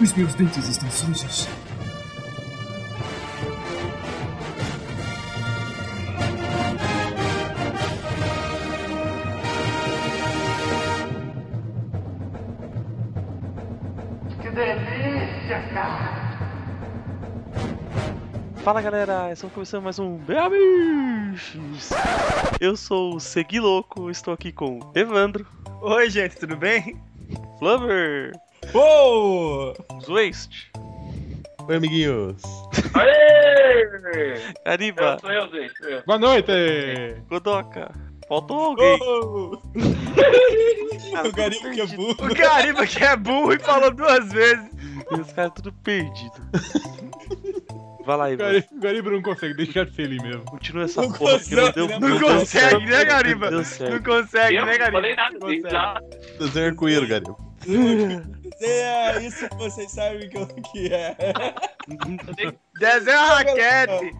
Os meus dentes estão sujos. Que delícia, cara! Fala galera, estamos começando mais um Beamiches. Eu sou o Segui Louco, estou aqui com Evandro, Oi, gente, tudo bem? Flubber, Uou! Zwaste, Oi, amiguinhos. Aê! Gariba, Eu sou eu, eu. Boa noite. Godoka. Faltou alguém. Uou! Cara, o Gariba que é burro. O Gariba que é burro e falou duas vezes. E os caras tudo perdido. Vai lá. Gariba, o Gariba não consegue deixar de ser ele mesmo. Continua essa Não porra que não consegue, deu né? não Não consegue, certo. né, Gariba? Não Não consegue, Eu né, não Gariba? falei nada Consegue. disso, tá? Desenho arco-íris, Gariba. É isso que vocês sabem que, é. Desenho a raquete.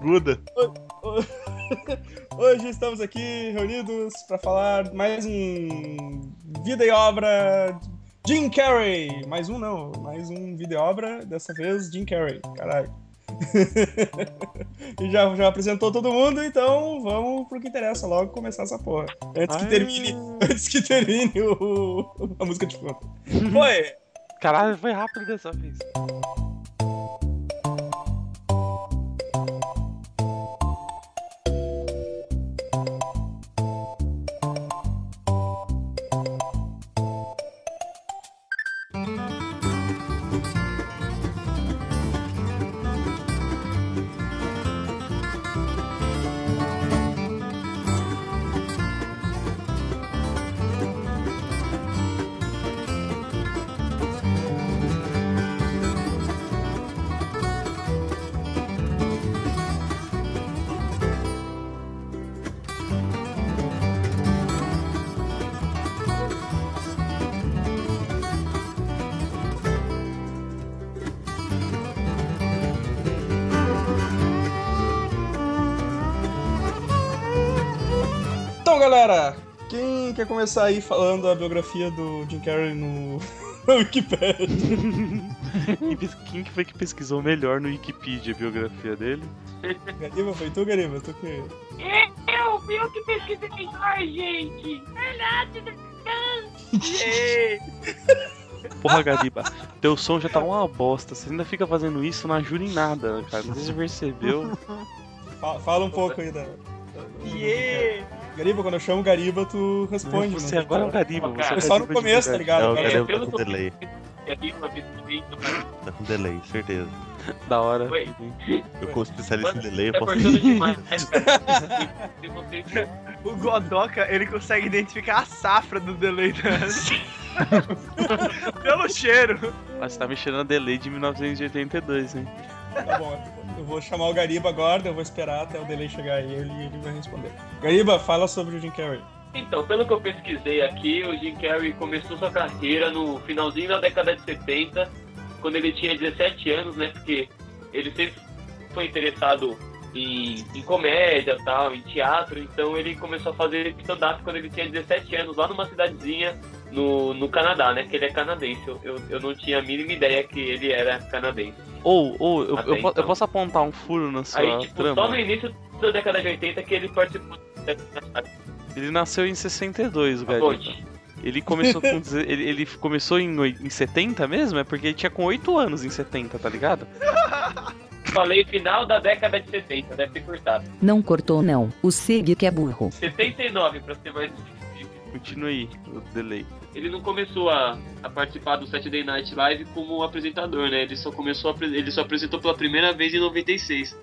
Guda. Hoje estamos aqui reunidos para falar mais um vida e obra de Jim Carrey. Mais um não, mais um vida e obra, dessa vez Jim Carrey. Caralho. e já, já apresentou todo mundo, então vamos pro que interessa logo começar essa porra. Antes que Ai. termine, antes que termine o, a música de fundo. Foi. Caralho, foi rápido dessa vez. Galera, quem quer começar aí falando a biografia do Jim Carrey no, no Wikipedia? Quem foi que pesquisou melhor no Wikipedia a biografia dele? Gariba, foi tu, Gariba? Tu que... Eu, fui eu que pesquisei melhor, gente. Verdade, Porra, Gariba, teu som já tá uma bosta. Você ainda fica fazendo isso, não ajuda em nada, cara. Não sei se você percebeu. Fala, fala um pouco aí da... Yeah! Gariba, quando eu chamo Gariba, tu responde. você não agora é o tem Gariba. Você Cara, é Foi só no começo, tá ligado? É, o Gariba pelo tá com delay. Pesquisa, Tá com delay, certeza. Da hora. Oi. Eu, como especialista em delay, eu tá posso cortando demais, cara. Você- O Godoka, ele consegue identificar a safra do delay da... Pelo cheiro. Mas você tá mexendo na delay de 1982, hein? Tá bom, eu vou chamar o Gariba agora, eu vou esperar até o delay chegar aí ele e ele vai responder. Gariba, fala sobre o Jim Carrey. Então, pelo que eu pesquisei aqui, o Jim Carrey começou sua carreira no finalzinho da década de 70, quando ele tinha 17 anos, né? Porque ele sempre foi interessado em, em comédia tal, em teatro, então ele começou a fazer stand-up quando ele tinha 17 anos, lá numa cidadezinha no, no Canadá, né? Que ele é canadense. Eu, eu, eu não tinha a mínima ideia que ele era canadense. Ou, ou, eu, eu, po- eu então. posso apontar um furo na sua Aí, tipo, trama? só no início da década de 80 que ele participou Ele nasceu em 62, o Gariba. ponte. Ele começou com. Ele, ele começou em, em 70 mesmo? É porque ele tinha com 8 anos em 70, tá ligado? Falei final da década de 70, deve ter cortado. Não cortou não, o Sig que é burro. 79, pra ser mais específico. Continue o delay. Ele não começou a, a participar do Saturday Night Live como apresentador, né? Ele só começou a, ele só apresentou pela primeira vez em 96.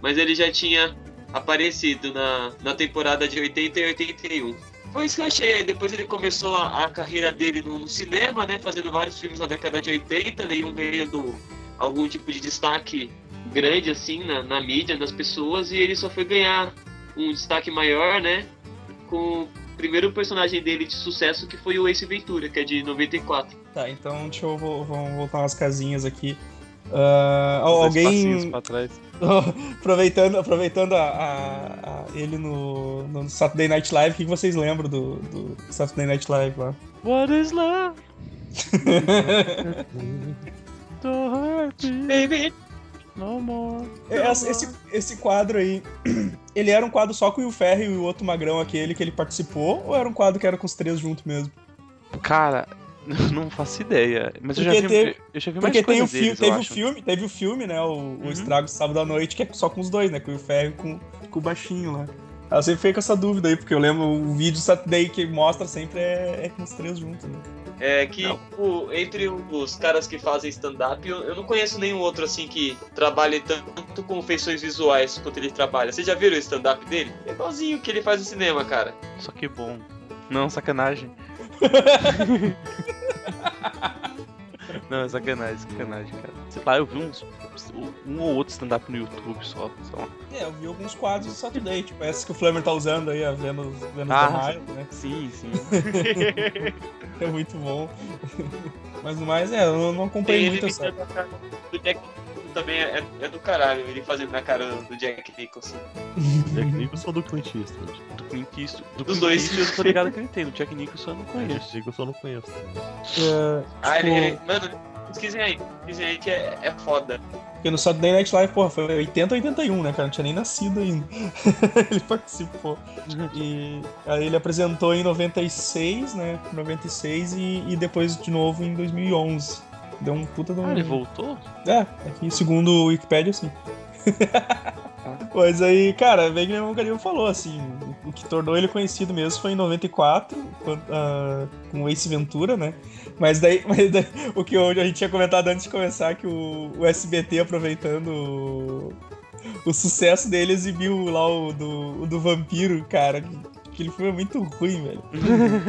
Mas ele já tinha aparecido na, na temporada de 80 e 81. Foi isso que eu achei. Depois ele começou a, a carreira dele no, no cinema, né? Fazendo vários filmes na década de 80, nenhum ganhando algum tipo de destaque grande assim na, na mídia, das pessoas, e ele só foi ganhar um destaque maior, né? Com primeiro personagem dele de sucesso, que foi o Ace Ventura, que é de 94. Tá, então deixa eu vo- vamos voltar umas casinhas aqui. Passinhos alguém pra trás. aproveitando, aproveitando a, a- a- ele no, no Saturday Night Live, o que vocês lembram do, do Saturday Night Live lá? What is love? Baby. No more. É, Esse, esse, esse quadro aí, ele era um quadro só com o Will Ferrell e o outro magrão aquele que ele participou, ou era um quadro que era com os três juntos mesmo? Cara, não faço ideia. Mas eu já Porque vi, teve- eu já vi Porque tem o filme, deles, teve o acho. filme, teve o filme, né? O, o Uhum. Estrago de Sábado à Noite, que é só com os dois, né? Com o Will Ferrell e com, com o baixinho lá. Eu sempre fiquei com essa dúvida aí, porque eu lembro o vídeo Saturday que mostra sempre é, é com os três juntos, né? É que o- entre os caras que fazem stand-up, eu, eu não conheço nenhum outro assim que trabalhe tanto com feições visuais quanto ele trabalha. Vocês já viram o stand-up dele? É igualzinho o que ele faz no cinema, cara. Só que bom. Não, sacanagem. Não, é sacanagem, sacanagem, cara. Sei lá, eu vi uns. Um ou outro stand-up no YouTube só. só. É, eu vi alguns quadros do Saturday, tipo esse que o Flamer tá usando aí, a Venus, Venus Ah, Mile, né? Sim, sim. É muito bom. Mas no mais, é, eu não- ele muito essa. do Jack também é, é do caralho, ele fazendo a cara do Jack Nicholson. Jack Nicholson do Clint Eastwood. Do Clint Eastwood. Do Dos Clint dois. Eastwood eu tô ligado que ele tem. Do Jack Nicholson eu não conheço. Jack Nicholson eu não conheço. É, Ah, ele, tipo, ele- Mano, pesquisem aí, pesquisem aí que é, é foda. Porque no Saturday Night Live, porra, foi 80 81, né, cara? Não tinha nem nascido ainda. ele participou. E aí ele apresentou em 96, né? 96 e, e depois de novo em 2011. Deu um puta de um. Ah, ele voltou? É, aqui segundo o Wikipedia, sim. Mas aí, cara, bem que o Garinho falou, assim, o que tornou ele conhecido mesmo foi em 94, quando, ah, com o Ace Ventura, né? Mas daí, mas daí o que a gente tinha comentado antes de começar, que o, o SBT aproveitando o, o sucesso dele exibiu lá o do, o do Vampiro, cara. que- Aquele filme é muito ruim, velho.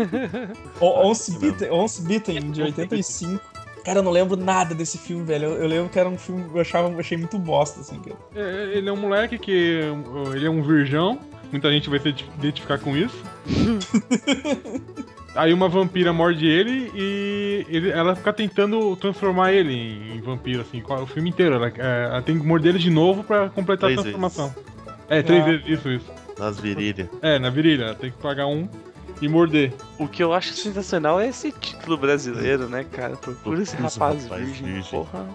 Once Beaten, Once Beaten, de 85. Cara, eu não lembro nada desse filme, velho. Eu, eu lembro que era um filme que eu achava, eu achei muito bosta, assim, cara. É, Ele é um moleque que. uh, Ele é um virgão. Muita gente vai se identificar com isso. Aí uma vampira morde ele e ele- ela fica tentando transformar ele em, em vampiro, assim, o filme inteiro. Ela, é, ela tem que morder ele de novo pra completar Três a transformação. É, três Ah. vezes, isso, isso. Nas virilhas. É, na virilha, ela tem que pagar um e morder. O que eu acho sensacional é esse título brasileiro, né, cara? Procura esse rapaz, rapaz virgem, virgem. porra.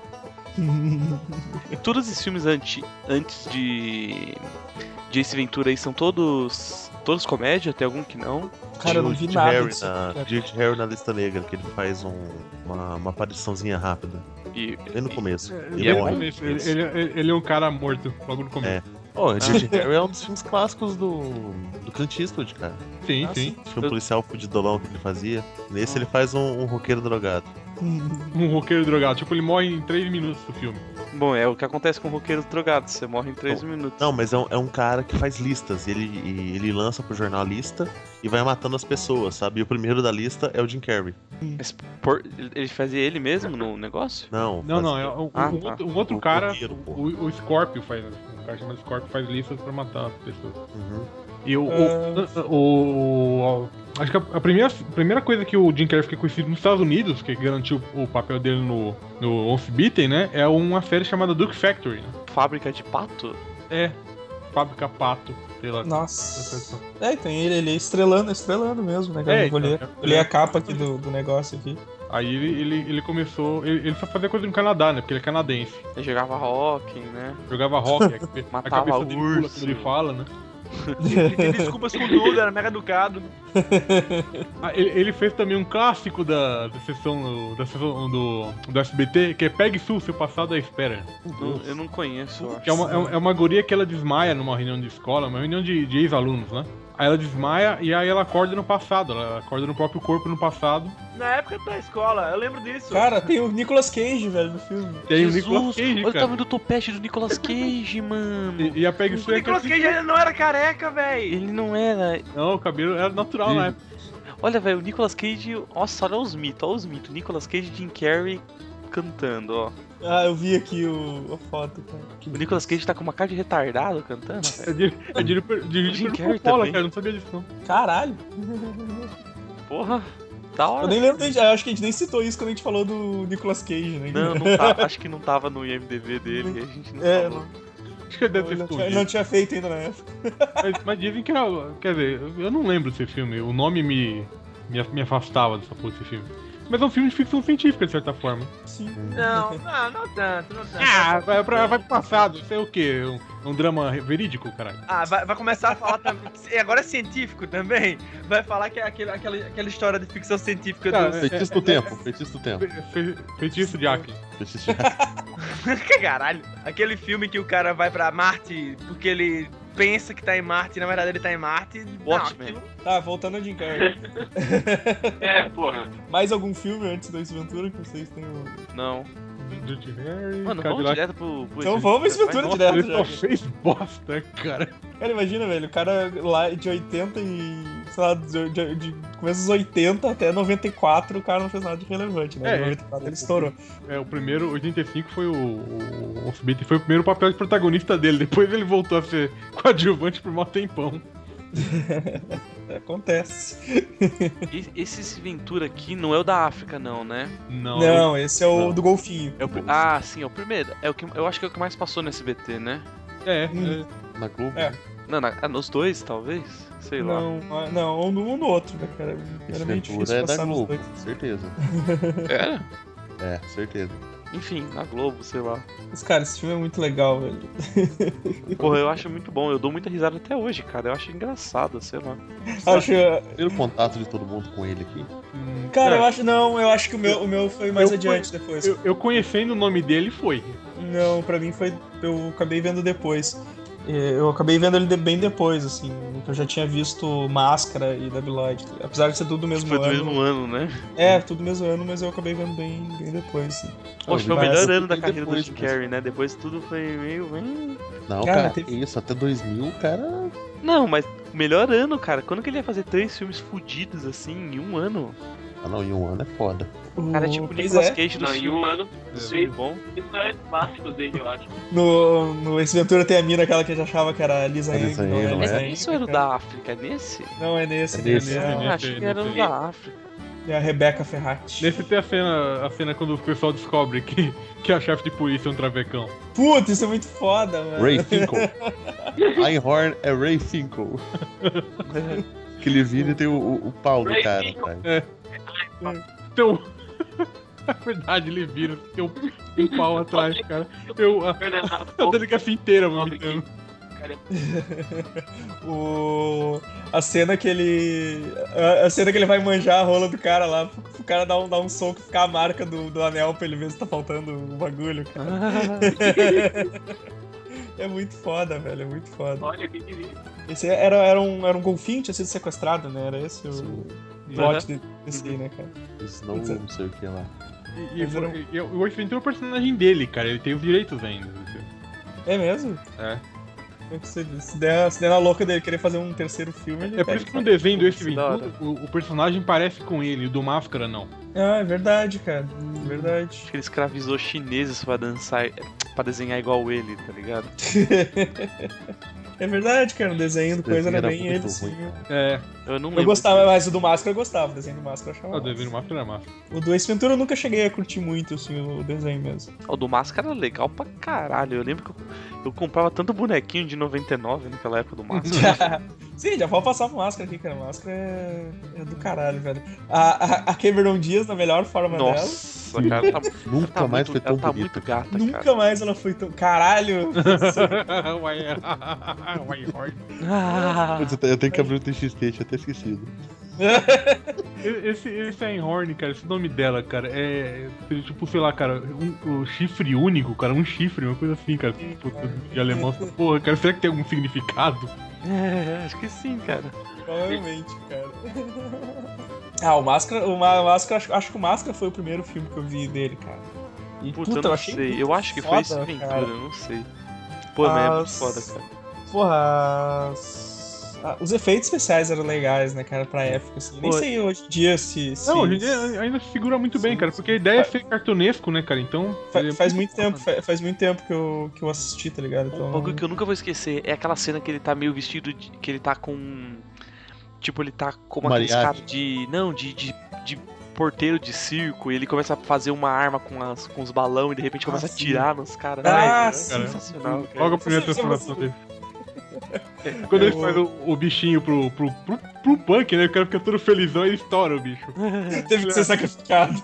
E todos esses filmes anti, antes de. de Ace Ventura aí são todos. todos comédia, tem algum que não. Cara, eu não vi nada Harry na. Dirty Harry na lista negra, que ele faz um- uma, uma apariçãozinha rápida. E, Bem no começo. Ele, E é, é começo, ele, ele- ele- ele é um cara morto, logo no começo. Oh, Dirty Harry é um dos filmes clássicos do, do Clint Eastwood, cara. Sim, Ah, sim. O filme policial fudidolão que ele fazia. Nesse ele faz um, um roqueiro drogado. Um roqueiro drogado. Tipo, ele morre em 3 minutos do filme. Bom, é o que acontece com roqueiros drogados, você morre em 3 minutos. Não, mas é um, é um cara que faz listas. Ele, e ele lança pro jornalista e vai matando as pessoas, sabe? E o primeiro da lista é o Jim Carrey. Mas por- ele fazia ele mesmo no negócio? Não, Não, faz- não, é um, Ah, um tá. outro, um outro O cara, roqueiro, pô. o, o Scorpio faz. Um cara chamado Scorpio faz listas pra matar as pessoas. Uhum. E o. Ah. o, o- o- acho que a, a primeira, a primeira coisa que o Jim Carrey fica conhecido nos Estados Unidos, que garantiu o papel dele no, no Once Beaten, né? É uma série chamada Duke Factory. né? Fábrica de pato? É. Fábrica Pato, sei lá. Nossa. É, tem ele, ele estrelando, estrelando mesmo, né, cara? É, eu vou então, ler, é- li a capa aqui do, do negócio aqui. Aí ele, ele, ele começou. Ele, ele só fazia coisa no Canadá, né? Porque ele é canadense. Ele jogava hockey, né? Jogava rock, a, cabe- a Matava cabeça dele pula urso. quando ele fala, né? Ele teve desculpas com tudo, era mega educado. Ah, ele, ele fez também um clássico da, da sessão, da sessão do, do SBT, que é Pegue Sul, seu passado à espera. Não- eu não conheço, eu acho. Que é uma, é uma- é uma guria que ela desmaia numa reunião de escola, uma reunião de, de ex-alunos, né? Aí ela desmaia e aí ela acorda no passado, ela acorda no próprio corpo no passado. Na época da escola, eu lembro disso. Cara, tem o Nicolas Cage, velho, no filme. Tem Jesus, o Nicolas Cage, olha o cara. tamanho do topete do Nicolas Cage, mano. E, e a Peg o Sue é Nicolas Cage ainda não era careca, véi. Ele não era. Não, o cabelo era natural na época. Olha, velho, o Nicolas Cage. Nossa, olha os mitos, olha os mitos. Nicolas Cage Jim Carrey cantando, ó. Ah, eu vi aqui o, a foto, cara. O Nicolas Cage tá com uma cara de retardado cantando. É de, é de, de, Jim de, Carrey Coppola, também. cara, eu não sabia disso não. Caralho. Porra, da hora. Eu nem lembro, eu acho que a gente nem citou isso quando a gente falou do Nicolas Cage, né? Não, não tá. Acho que não tava no IMDB dele, a gente não É, falou. Acho que ele deve ter não, tinha, não tinha feito ainda na época. Mas, mas dizem que era. Quer dizer, eu não lembro desse filme. O nome me, me, me afastava dessa porra desse filme. Mas é um filme de ficção científica, de certa forma. Sim. Não, não, não tanto, não tanto. Ah, vai, pra, vai pro passado. Isso é o quê? Um, um drama verídico, caralho? Ah, vai, vai começar a falar também. E agora é científico também. Vai falar que é aquele, aquela, aquela história de ficção científica Ah, do. é- Feitiço do tempo, feitiço do tempo. Fe- fe- Feitiço de Ackles. Feitiço de Que Caralho. Aquele filme que o cara vai pra Marte porque ele pensa que tá em Marte e na verdade ele tá em Marte. Watchmen. Tá, voltando a Jim Carrey. É, porra. Mais algum filme antes do Ace Ventura que vocês tenham... Não. Dirty Harry, Mano, vamos direto pro. pro Então vamos Ace Ventura Vai, direto Ele já. só fez bosta, cara. Cara, imagina, velho, o cara lá de 80 e. sei lá, de, de, de começo dos 80 até 94, o cara não fez nada de relevante, né? É, Em 94 ele estourou. É, o primeiro, 85 foi o. O, o foi o primeiro papel de protagonista dele. Depois ele voltou a ser coadjuvante por mó tempão. Acontece. E- Esse Ventura aqui não é o da África, não, né? Não. Não, esse é o Não. do golfinho. É o Ah, sim, é o primeiro. É o que, eu acho que é o que mais passou no SBT, né? É, Hum. é, Na Globo? É. Não, na- ah, nos dois, talvez? Sei lá. Não, ah, não, um no, um no outro, né, cara? Esse Era meio Ventura difícil é da Globo, dois. certeza. É? É, certeza. Enfim, na Globo, sei lá. Mas, cara, esse filme é muito legal, velho. Porra, eu acho muito bom. Eu dou muita risada até hoje, cara. Eu acho engraçado, sei lá. Acho, Primeiro contato de todo mundo com ele aqui. hum, cara, é, eu acho, não, eu acho que o meu, o meu foi mais Eu adiante depois. eu, eu conhecendo o nome dele foi. Não, pra mim foi. Eu acabei vendo depois. É, Eu acabei vendo ele bem depois, assim. Eu já tinha visto Máscara e Debiloid. Apesar de ser tudo do mesmo Foi do ano. mesmo ano, né? É, tudo do mesmo ano, mas eu acabei vendo bem, bem depois. Assim. Poxa, foi o melhor eu ano da carreira do Jim. Carrey, né? Depois tudo foi meio. hum. Não, Cara, cara, teve- isso, até 2000, cara. Não, mas o melhor ano, cara. Quando que ele ia fazer três filmes fudidos assim em um ano? Ah, não, em um ano é foda. O cara é tipo o Nicolas é, Cage do Não, em filme. um ano, Sim, bom. isso é básico dele, eu acho. no, no Ace Ventura tem a mina aquela que a gente achava que era a Lisa. Lisa Não é não é? Isso era o cara. da África, é nesse? Não, é nesse. É nesse. É Ah, achei que era o da África. É a Rebecca Ferrati. Nesse tem a cena, a cena quando o pessoal descobre que, que a chefe de polícia é um travecão. Putz, isso é muito foda, mano. Ray Finkel. Einhorn é Ray Finkel. que ele vira e tem o, o, o pau do Ray cara Finkel. Então. Na verdade, ele vira, tem um, um pau atrás, cara. Eu, a, a delegacia inteira, mano. O... A cena que ele. A, a cena que ele vai manjar a rola do cara lá, o cara dá um, dá um soco e ficar a marca do, do anel pra ele ver se tá faltando o bagulho, cara. é muito foda, velho, é muito foda. Olha que delícia. Esse era, era, um, era um golfinho, tinha sido sequestrado, né? Era esse o Sim. Plot de- desse aí, né, cara? Snow, não sei o que lá. E, e, um- e- e o Ace Ventura é o personagem dele, cara. Ele tem os direitos ainda. É mesmo? É. Se, se, der, se der na louca dele querer fazer um terceiro filme, ele É por isso que no desenho do Ace Ventura, o, o personagem parece com ele, o do Máscara não. Ah, é verdade, cara. Verdade. Acho que ele escravizou chineses pra dançar, pra desenhar igual ele, tá ligado? é verdade, cara. O desenho do coisa era era bem muito ele, sim. É, Eu não lembro. Eu gostava, mas o do Máscara eu gostava, o desenho do Máscara eu achava. o massa. desenho do Máscara é massa. O do Ace Ventura eu nunca cheguei a curtir muito, assim, o desenho mesmo. O do Máscara era legal pra caralho. Eu lembro que eu, eu comprava tanto bonequinho de 99 naquela época do Máscara. Sim, já pode passar pro Máscara aqui, cara. Máscara é, é do caralho, velho. A, a, a Cameron Diaz, na melhor forma dela. Nossa, cara, tá, Nunca tá mais muito, foi tão ela tá bonita. muito gata, Nunca cara. mais ela foi tão. Caralho! Ah, Putz, eu tenho- que abrir o TXT, tinha até esquecido. Esse, esse Einhorn, cara, esse nome dela, cara, é. seria Tipo, sei lá, cara, um, um chifre único, cara, um chifre, uma coisa assim, cara. Tipo, de alemão. Porra, cara, será que tem algum significado? é, acho que sim, cara. Provavelmente, cara. Ah, o Máscara, o Máscara acho, acho que o Máscara foi o primeiro filme que eu vi dele, cara. E Puta, eu não achei sei. Eu acho que foi foda, esse Ventura, cara. não sei. Pô, mas é muito As- foda, cara. Porra, as- ah, os efeitos especiais eram legais, né, cara, pra época, assim. Nem Pô, sei hoje em dia se. se Não, hoje em dia ainda se segura muito bem, Sim, cara, porque a ideia é ser cartunesco, né, cara? Então. Fa- ele é faz muito tempo, fa- faz muito tempo que eu, que eu assisti, tá ligado? Então, Um bagulho que eu nunca vou esquecer é aquela cena que ele tá meio vestido de. que ele tá com. Tipo, ele tá como aqueles Mariachi. caras de. Não, de, de, de porteiro de circo e ele começa a fazer uma arma com, as, com os balões e de repente começa a sim. atirar nos caras. Ah, Ai, é sensacional, cara. Logo a primeira transformação dele. Quando ele faz o, o bichinho pro, pro, pro, pro punk, né? O cara fica todo felizão e estoura o bicho. Teve que ser sacrificado.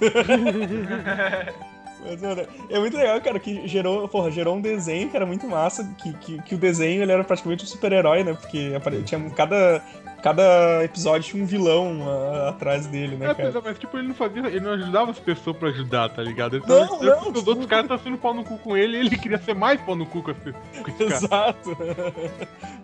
Mas, mano, é muito legal, cara, que gerou, porra, gerou um desenho que era muito massa, que, que, que o desenho ele era praticamente um super-herói, né? Porque tinha cada, cada episódio tinha um vilão atrás dele, né, É, cara? mas, mas, tipo, ele não fazia. Ele não ajudava as pessoas pra ajudar, tá ligado? Ele Não, tava- não, Os outros caras estavam sendo pau no cu com ele e ele queria ser mais pau no cu com, esse, com esse cara. Exato.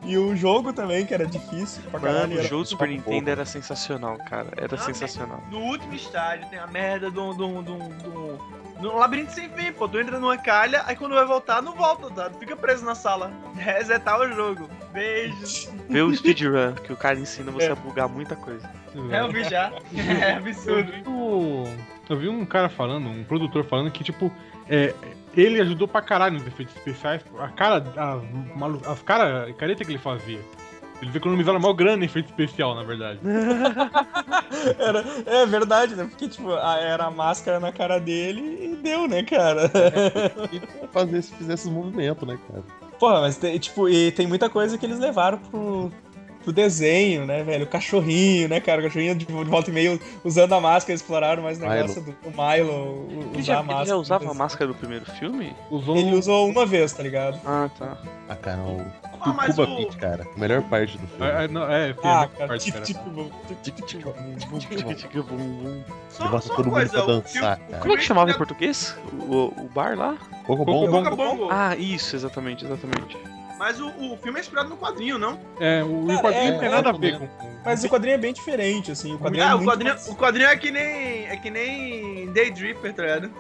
E o jogo também, que era difícil pra caralho. Mano, o era- jogo do Super Nintendo era sensacional, cara. Era Não, sensacional. No último estágio tem a merda do. do, do, do no labirinto sem fim, pô. Tu entra numa calha, aí quando vai voltar, não volta, tá? Fica preso na sala. Resetar o jogo. Beijo. Vê o speedrun, que o cara ensina você É. a bugar muita coisa. É, eu vi já. É Eu absurdo. vi, o- eu vi um cara falando, um produtor falando que, tipo, é, ele ajudou pra caralho nos efeitos especiais. A cara, as, malu- as cara, careta que ele fazia. Eles economizaram mal grana em efeito especial, na verdade. Era, é verdade, né? Porque, tipo, a- era a máscara na cara dele e deu, né, cara? E fazer se fizesse os movimentos, né, cara? Porra, mas tem, tipo, e tem muita coisa que eles levaram pro, pro desenho, né, velho? O cachorrinho, né, cara? O cachorrinho de, volta e meio usando a máscara, exploraram mais o negócio do, do Milo Ele usar já, a ele máscara. já usava a máscara do primeiro filme? Usou Ele usou uma vez, tá ligado? Ah, tá. Ah, cara, o, Ah, o mas Cuba o- Pit, cara. A melhor parte do filme. É, é, não, é, Ah, cara, tipo, tipo, tipo, Ele só todo mundo pra o dançar, cara. Como é que chamava em português? O, o bar lá? Coco Coco bom. Bom. Bongo. Ah, isso, exatamente, exatamente. Mas o, o filme é inspirado no quadrinho, não? É, o, Cara, o quadrinho é- não tem é nada a também. ver com. Mas o quadrinho é bem diferente, assim. O quadrinho é Ah, o muito quadrinho, mais- o quadrinho é que nem. É que nem Daydreamer, tá ligado?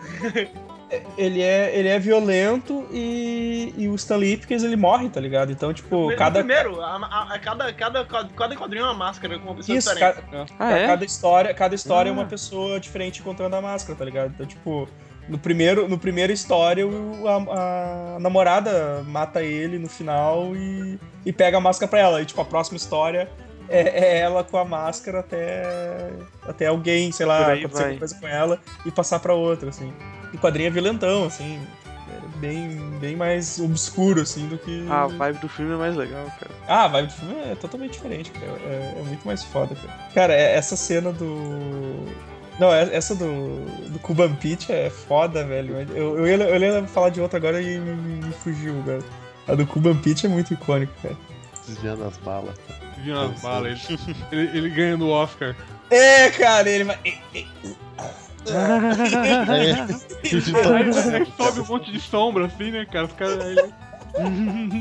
ele é, ele é violento e, e o Stanley Ipkiss, ele morre, tá ligado? Então, tipo, No cada, Primeiro, a, a- a- cada, cada, cada quadrinho é uma máscara com uma pessoa isso, diferente. ca- Ah, é? cada história, cada história é Ah. uma pessoa diferente encontrando a máscara, tá ligado? Então, tipo, no primeiro, no primeira história, o- a, a namorada mata ele no final e, e pega a máscara pra ela. E, tipo, a próxima história é, é ela com a máscara até, até alguém, sei lá, acontecer alguma coisa com ela e passar pra outra, assim. O quadrinho é violentão, assim. É bem, bem mais obscuro, assim, do que. Ah, a vibe do filme é mais legal, cara. Ah, a vibe do filme é totalmente diferente, cara. É, é muito mais foda, cara. Cara, é- essa cena do. Não, é- essa do, do Cuban Pete é foda, velho. Eu, eu, ia, eu ia falar de outra agora e me, me fugiu, cara. A do Cuban Pete é muito icônica, cara. Desviando as balas. Viu nas balas. Ele, ele, ele ganha no Oscar. É, cara, ele vai. Aí, aí sobe um monte de sombra, assim, né, cara? Os caras. aí-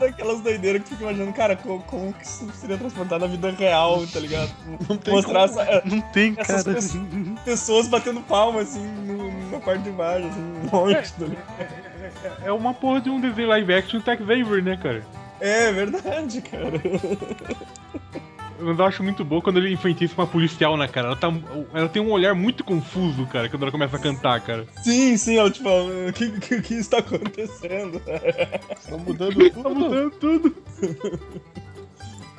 Era aquelas doideiras que tu fica imaginando, cara, como, como que isso seria transportado na vida real, tá ligado? Não tem Mostrar essa- Não tem, essas cara. pessoas, pessoas batendo palma, assim, no- na parte de baixo, assim, um monte, tá ligado? É, é uma porra de um desenho live action Tex Avery, né, cara? É verdade, cara. Mas eu acho muito bom quando ele enfeitiça uma policial na cara. Ela, tá, ela tem um olhar muito confuso, cara, quando ela começa a cantar, cara. Sim, sim, ela tipo, o que, que, que está acontecendo? Tá mudando Tá tudo. mudando tudo.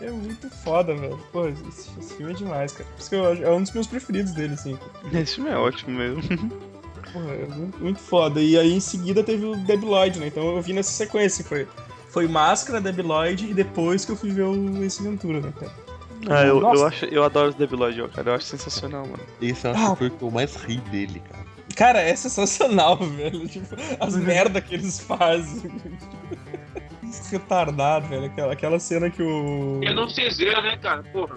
É muito foda, velho. Pô, esse, esse filme é demais, cara. Por isso que eu, é um dos meus preferidos dele, assim. Esse filme é ótimo mesmo. Porra, é muito, muito foda. E aí em seguida teve o Debi Lloyd, né? Então eu vi nessa sequência. Foi, foi Máscara, Debi Lloyd e depois que eu fui ver o Ace Ventura, né, cara? Ah, eu, eu, acho, eu adoro os Devil Lloyd, ó, cara. Eu acho sensacional, mano. Esse eu acho Ah. que foi o que eu mais ri dele, cara. Cara, é sensacional, velho. Tipo, as merda que eles fazem. Retardado, velho. Aquela, aquela cena que o. Eu não sei ver, né, cara? Porra.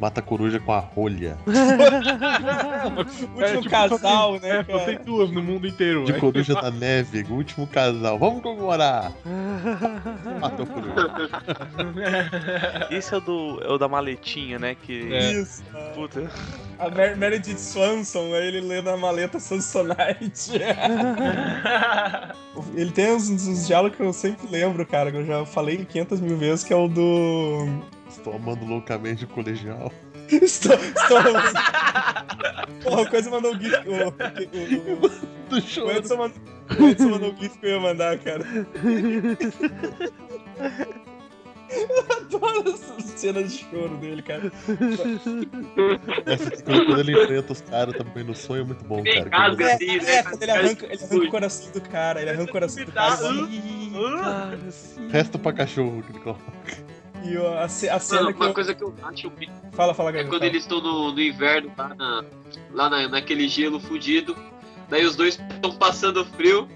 Mata a coruja com a rolha. O último É, tipo, casal, só tem, né, É, só tem cara? duas no mundo inteiro. De é. coruja da neve, o último casal. Vamos comemorar! Matou a coruja. Esse é o, do, é o da maletinha, né? Que. É. Isso. Puta. A Mer Meredith Swanson, aí ele lê na maleta Samsonite. ele tem uns, uns diálogos que eu sempre lembro, cara, que eu já falei 500 mil vezes, que é o do. Estou amando loucamente o colegial. estou. estou... Porra, o coisa mandou o gif. O, o, o, Do o, show. Edson mandou, o Edson mandou o gif que eu ia mandar, cara. Adoro essa cena de choro dele, cara. Essa quando ele enfrenta os caras também no sonho é muito bom, cara. É, assim, é, né? quando ele arranca, ele arranca o coração do cara, ele arranca o coração do cara. Sim, Ah. cara, sim. Resta pra cachorro que ele coloca. E a, a cena Mano, que uma eu... coisa que eu acho Fala, fala, é quando fala. eles estão no, no inverno, lá, na, lá na, naquele gelo fudido. Daí os dois estão passando frio.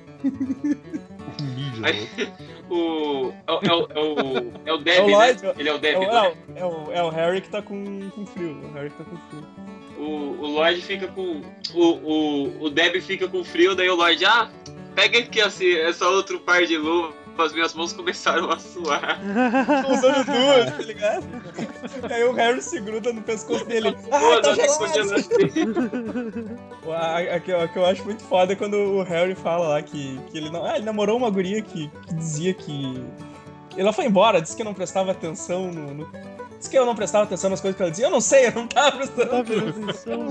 Aí, né? o. É, o- é o. É o, é o Deb, É o Lloyd, né? Ele é o É Deb, o, né? é, o, é, o, é o Harry que tá com, com frio. O Harry que tá com frio. O, o Lloyd fica com. O, o, o Deb fica com frio, daí o Lloyd, ah, pega aqui assim, essa outro par de luvas. As minhas mãos começaram a suar. Usando duas, tá ligado? E aí o Harry se gruda no pescoço dele. Ah, tá não, gelado! congelando. A, a, que, a que eu acho muito foda é quando o Harry fala lá que, que ele não. Ah, ele namorou uma guria que, que dizia que. Ela foi embora, disse que eu não prestava atenção no. no... Disse que eu não prestava atenção nas coisas que ela dizia. Eu não sei, eu não tava prestando Tá atenção.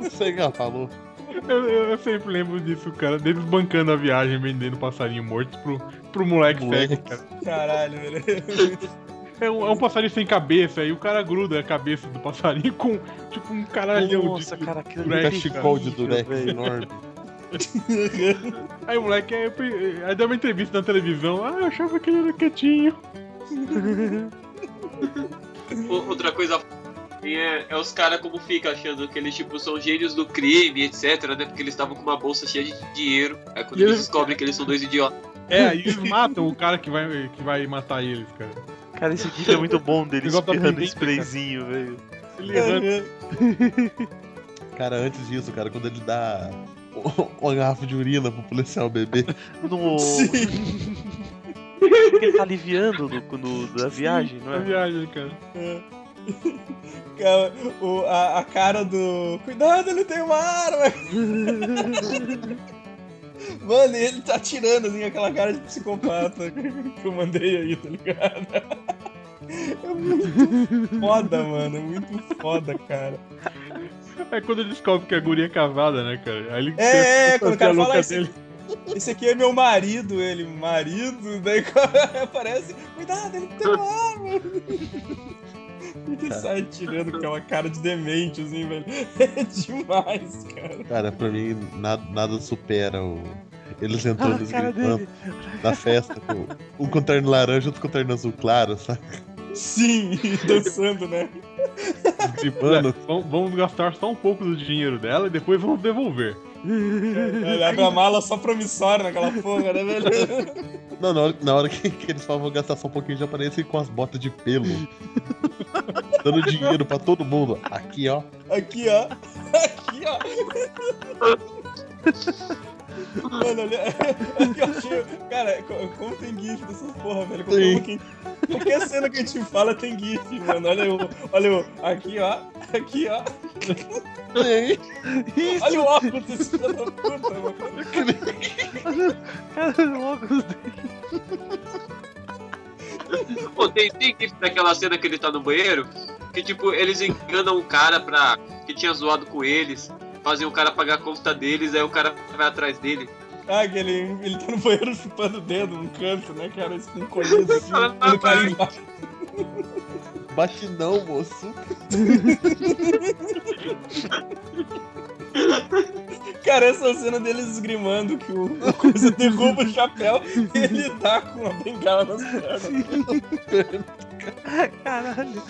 Não sei o que ela falou. Eu, eu- sempre lembro disso, cara. Deles bancando a viagem, vendendo passarinho morto pro, pro moleque Moleque. cego, cara. Caralho, velho. É um, é um passarinho sem cabeça, e o cara gruda a cabeça do passarinho com, tipo, um caralhão Nossa, de... cara, aquilo Durex, é Cachecol de durex enorme. Aí o moleque aí, aí deu uma entrevista na televisão. Ah, eu achava que ele era quietinho. Outra coisa é, é os caras como fica achando que eles tipo são gênios do crime, etc, né? Porque eles estavam com uma bolsa cheia de dinheiro. Aí quando E eles descobrem que eles são dois idiotas. É, aí eles matam o cara que vai, que vai matar eles, cara. Cara, esse gif é muito bom dele tá espirrando vendendo, sprayzinho, velho. Cara, antes disso, cara, quando ele dá uma garrafa de urina pro policial beber. No... ele tá aliviando no, no- da viagem, não Na é? viagem, cara. Cara, o- a, a cara do. Cuidado, ele tem uma arma! Mano, ele tá tirando assim, aquela cara de psicopata que eu mandei aí, tá ligado? É muito foda, mano. É muito foda, cara. É quando ele descobre que a guria é casada, né, cara? Aí ele É, é, quando o cara fala louca isso. dele. Esse aqui é meu marido, ele, marido, daí aparece, cuidado, ele tem uma arma. Ele sai tirando com aquela cara de demente, assim, velho. É demais, cara. Cara, pra mim, nada, nada supera o. Eles entrando Ah, gritando na festa, com, um com terno laranja, outro com terno azul claro, sabe? Sim, dançando, né? Gritando. Vamos, vamos gastar só um pouco do dinheiro dela e depois vamos devolver. Ele abre a mala só promissória naquela porra, né, velho? Não, na hora, na hora que, que eles falam vou gastar só um pouquinho, já aparecem com as botas de pelo. Dando dinheiro pra todo mundo. Aqui, ó. Aqui, ó. Aqui, ó. Mano, olha. Aqui eu achei. Cara, co- como tem GIF dessas porra, velho? Qualquer, que- qualquer cena que a gente fala tem GIF, mano. Olha o. Olha o. Aqui, ó. Aqui, ó. Olha o óculos desse filho da puta, mano. Cara, o óculos dele. Pô, tem, tem gif daquela cena que ele tá no banheiro, que tipo, eles enganam o cara pra. que tinha zoado com eles, fazem o cara pagar a conta deles, aí o cara vai atrás dele. Ah, que ele, ele tá no banheiro chupando o dedo num canto, né, cara? Isso com colhido assim. Cara papai. embaixo. Bate não, moço. Cara, essa cena deles esgrimando que o, o coisa derruba o chapéu e ele tá com a bengala nas pernas. Caralho.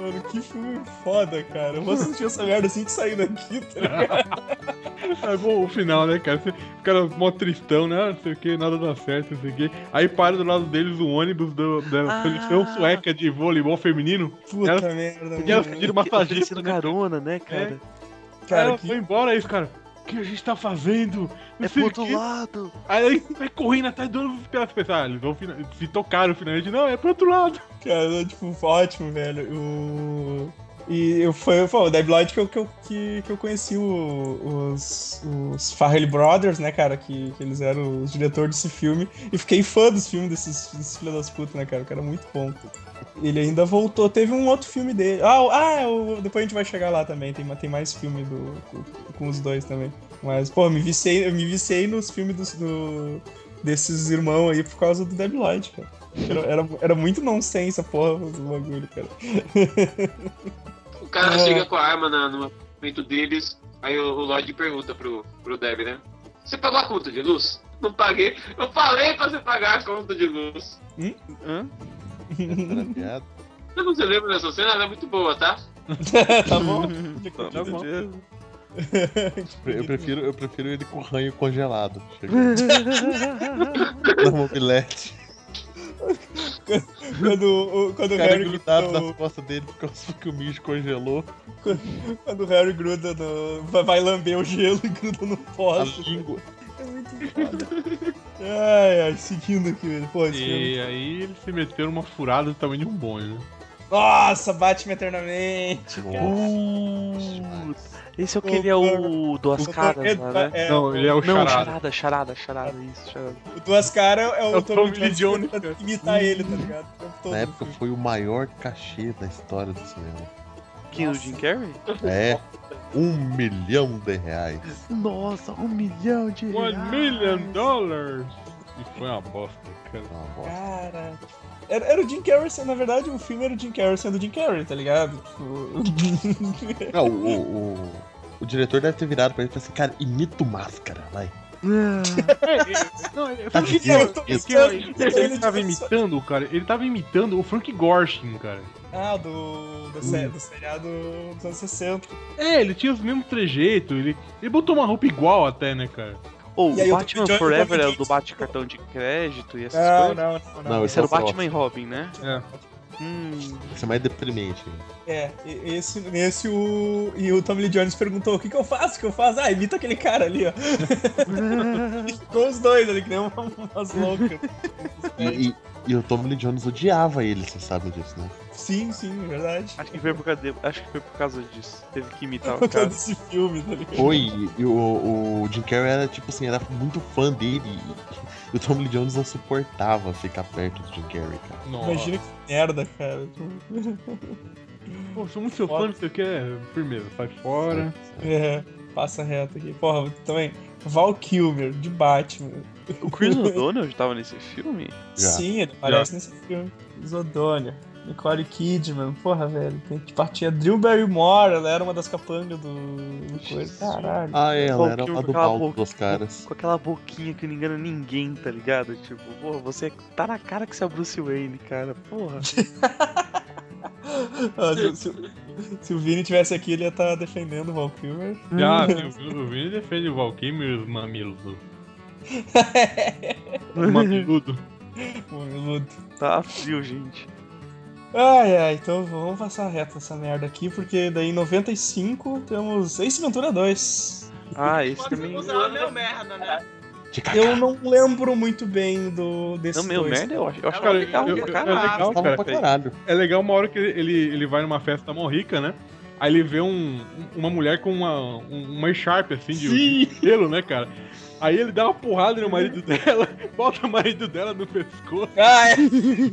Mano, que filme foda, cara. Eu vou assistir essa merda assim que sair daqui, tá ligado? É bom o final, né, cara? Você- O cara mó tristão, né? Não sei o que, nada dá certo, não sei o que. Aí para do lado deles o ônibus do- da Ah. seleção sueca de voleibol feminino. Puta Ela- merda, E ela mano. pediram massagista, Oferecendo né? carona, né, cara? Aí Cara, ela que... foi embora, aí os caras, o que a gente tá fazendo? Não É pro outro quê. lado. Aí ele vai correndo atrás do ônibus pra pensar, ah, eles vão fina- se tocaram finalmente. Não, é pro outro lado. Cara, tipo, ótimo, velho. O... E eu- foi, foi o Deb Lloyd que eu, que, eu, que, eu conheci o- os, os Farrelly Brothers, né, cara? Que, que eles eram os diretores desse filme. E fiquei fã dos filmes desses, desses filhos das putas, né, cara? Que era muito bom. Ele ainda voltou. Teve um outro filme dele. Ah, ah o- depois a gente vai chegar lá também. Tem, tem mais filme do, com, com os dois também. Mas, pô, me viciei, eu me viciei nos filmes dos- do, desses irmãos aí por causa do Deadlight, cara. Era, era, era muito nonsense a porra do bagulho, cara. O cara Ah. chega com a arma na- no momento deles, aí o, o Lloyd pergunta pro, pro Deb, né? Você pagou a conta de luz? Não paguei. Eu falei pra você pagar a conta de luz. Hã? A piada. Eu não se lembra dessa cena, ela é muito boa, tá? tá bom? Tá bom. Eu prefiro, eu prefiro ele com ranho congelado. Chegando na mobilete. Quando, o- quando O Harry grudado gruda, nas costas dele por causa que o mijo congelou. quando o Harry gruda no. Vai, vai lamber o gelo e gruda no A poste. língua. É muito foda. Ai, ai, seguindo aqui, velho. Pô, filme. E aí eles se meteram uma furada do tamanho de um bonde, né? Nossa, Batman eternamente. Putz, Esse é o que ele é o Duas O Caras, Tom- né? é, Não, ele é o Não, charada. charada, charada, charada, isso, charada. O Duas Caras é o, É o Tommy Tommy Lee Jones imitar ele, tá ligado? Todo Na época filme. foi o maior cachê da história do cinema. Quem o Jim Carrey? É. Um milhão de reais. Nossa, um milhão de One reais. million dollars! E foi uma bosta, cara. Uma bosta. Cara. Era, era o Jim Carrey, sendo- na verdade, o filme era o Jim Carrey sendo o Jim Carrey, tá ligado? Tipo. Não, o, o, o, o diretor deve ter virado pra ele e falado assim, cara, imita o máscara, vai. Não, ele, Tá sabe o que dizendo que- isso. que ele, Ele ele tava imitando, cara? Ele tava imitando o Frank Gorshin, cara. Ah, do, do, do seriado dos anos 60. É, ele tinha os mesmos trejeitos, ele, ele botou uma roupa igual até, né, cara? Ou aí o o Batman Forever é o do bate cartão de crédito e essas Não, coisas? não, não, não. Não, Esse era o Só Batman e Robin, né? É. Hum, Isso é mais deprimente. É, esse, nesse o. E o Tommy Lee Jones perguntou: o que, que eu faço? O que eu faço? Ah, imita aquele cara ali, ó. Ficou os dois ali, que nem uma- umas loucas. E, e, o Tommy Lee Jones odiava ele, você sabe disso, né? Sim, sim, é verdade. acho que foi por causa de- acho que foi por causa disso. Teve que imitar Por o causa cara. desse filme, tá ligado? Foi, e, o, o Jim Carrey era, tipo assim, era muito fã dele. E, e o Tommy Lee Jones não suportava ficar perto do Jim Carrey, cara. Nossa. Imagina que merda, cara. Pô, sou muito seu fã, não sei o que. é. Firmeza, sai fora. É, passa reto aqui. Porra, também. Val Kilmer, de Batman. O Chris O'Donnell já tava nesse filme? Já. Sim, ele aparece nesse filme. Zodônia. Nicole Kidman, porra, velho. Tem que partir a Drew Barrymore, ela era uma das capangas do. do coisa. Caralho. Ah, é, ela era uma do boca- dos caras. Com aquela boquinha que não engana ninguém, tá ligado? Tipo, porra, você tá na cara que você é o Bruce Wayne, cara. Porra. Ah, se, se- se o Vini tivesse aqui, ele ia estar defendendo o Val Kilmer. Ah, sim, o Vini defende o Valkyrie e os mamilos. do- Mamiludo. Mameludo. Tá frio, gente. Ai, ai, então vamos passar reto essa merda aqui, porque daí em 95 temos Ace Ventura 2. Ah, esse Pode também. usar meu merda, né? Eu não lembro muito bem do desse Não, meu dois. merda, eu acho, eu acho Cara, legal eu- eu- é legal, cara. pra caralho. É legal uma hora que ele, ele vai numa festa mó rica, né? Aí ele vê um, uma mulher com uma, um- uma echarpe, assim, de, de pelo, né, cara? Aí ele dá uma porrada no marido dela, bota o marido dela no pescoço. Ah, é.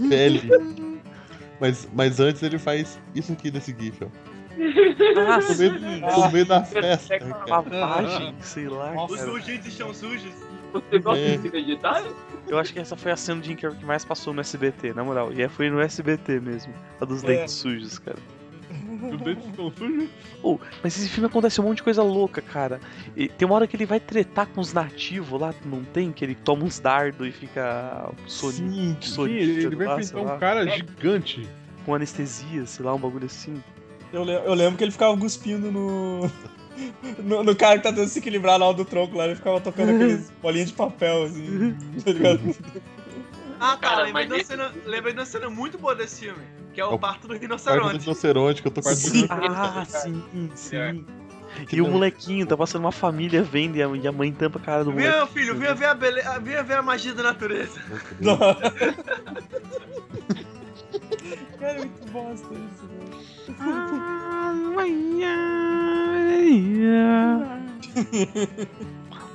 Pele. Mas, mas antes ele faz isso aqui desse GIF, ó. Ah, No meio, no meio da festa. cara. Lavagem, sei lá, Nossa. Os sujos estão sujos. Você gosta É. de detalhe? Eu acho que essa foi a cena de Jim Carrey que mais passou no SBT, na moral. E é, foi no SBT mesmo. A dos É. dentes sujos, cara. Os dentes estão sujos. Oh, mas esse filme acontece um monte de coisa louca, cara. E tem uma hora que ele vai tretar com os nativos lá, não tem? Que ele toma uns dardos e fica soninho, Sim, Sim, ele, ele vai lá, enfrentar lá, um cara gigante. com anestesia, sei lá, um bagulho assim. eu, eu lembro que ele ficava cuspindo no. No, no cara que tá tentando se equilibrar na hora do tronco lá, ele ficava tocando aqueles bolinhas de papel, assim, tá ligado? Ah, tá. Cara, lembrei, de uma cena, lembrei de uma cena muito boa desse filme. Que é o É o parto do Parque do rinoceronte. rinoceronte que eu tô com Sim. Ah, sim, sim. Que E o não- molequinho, tá passando uma família vendo e a, mãe tampa a cara do moleque. meu filho, vinha ver a bele... vinha ver a magia da natureza. Cara, é muito bosta isso, velho.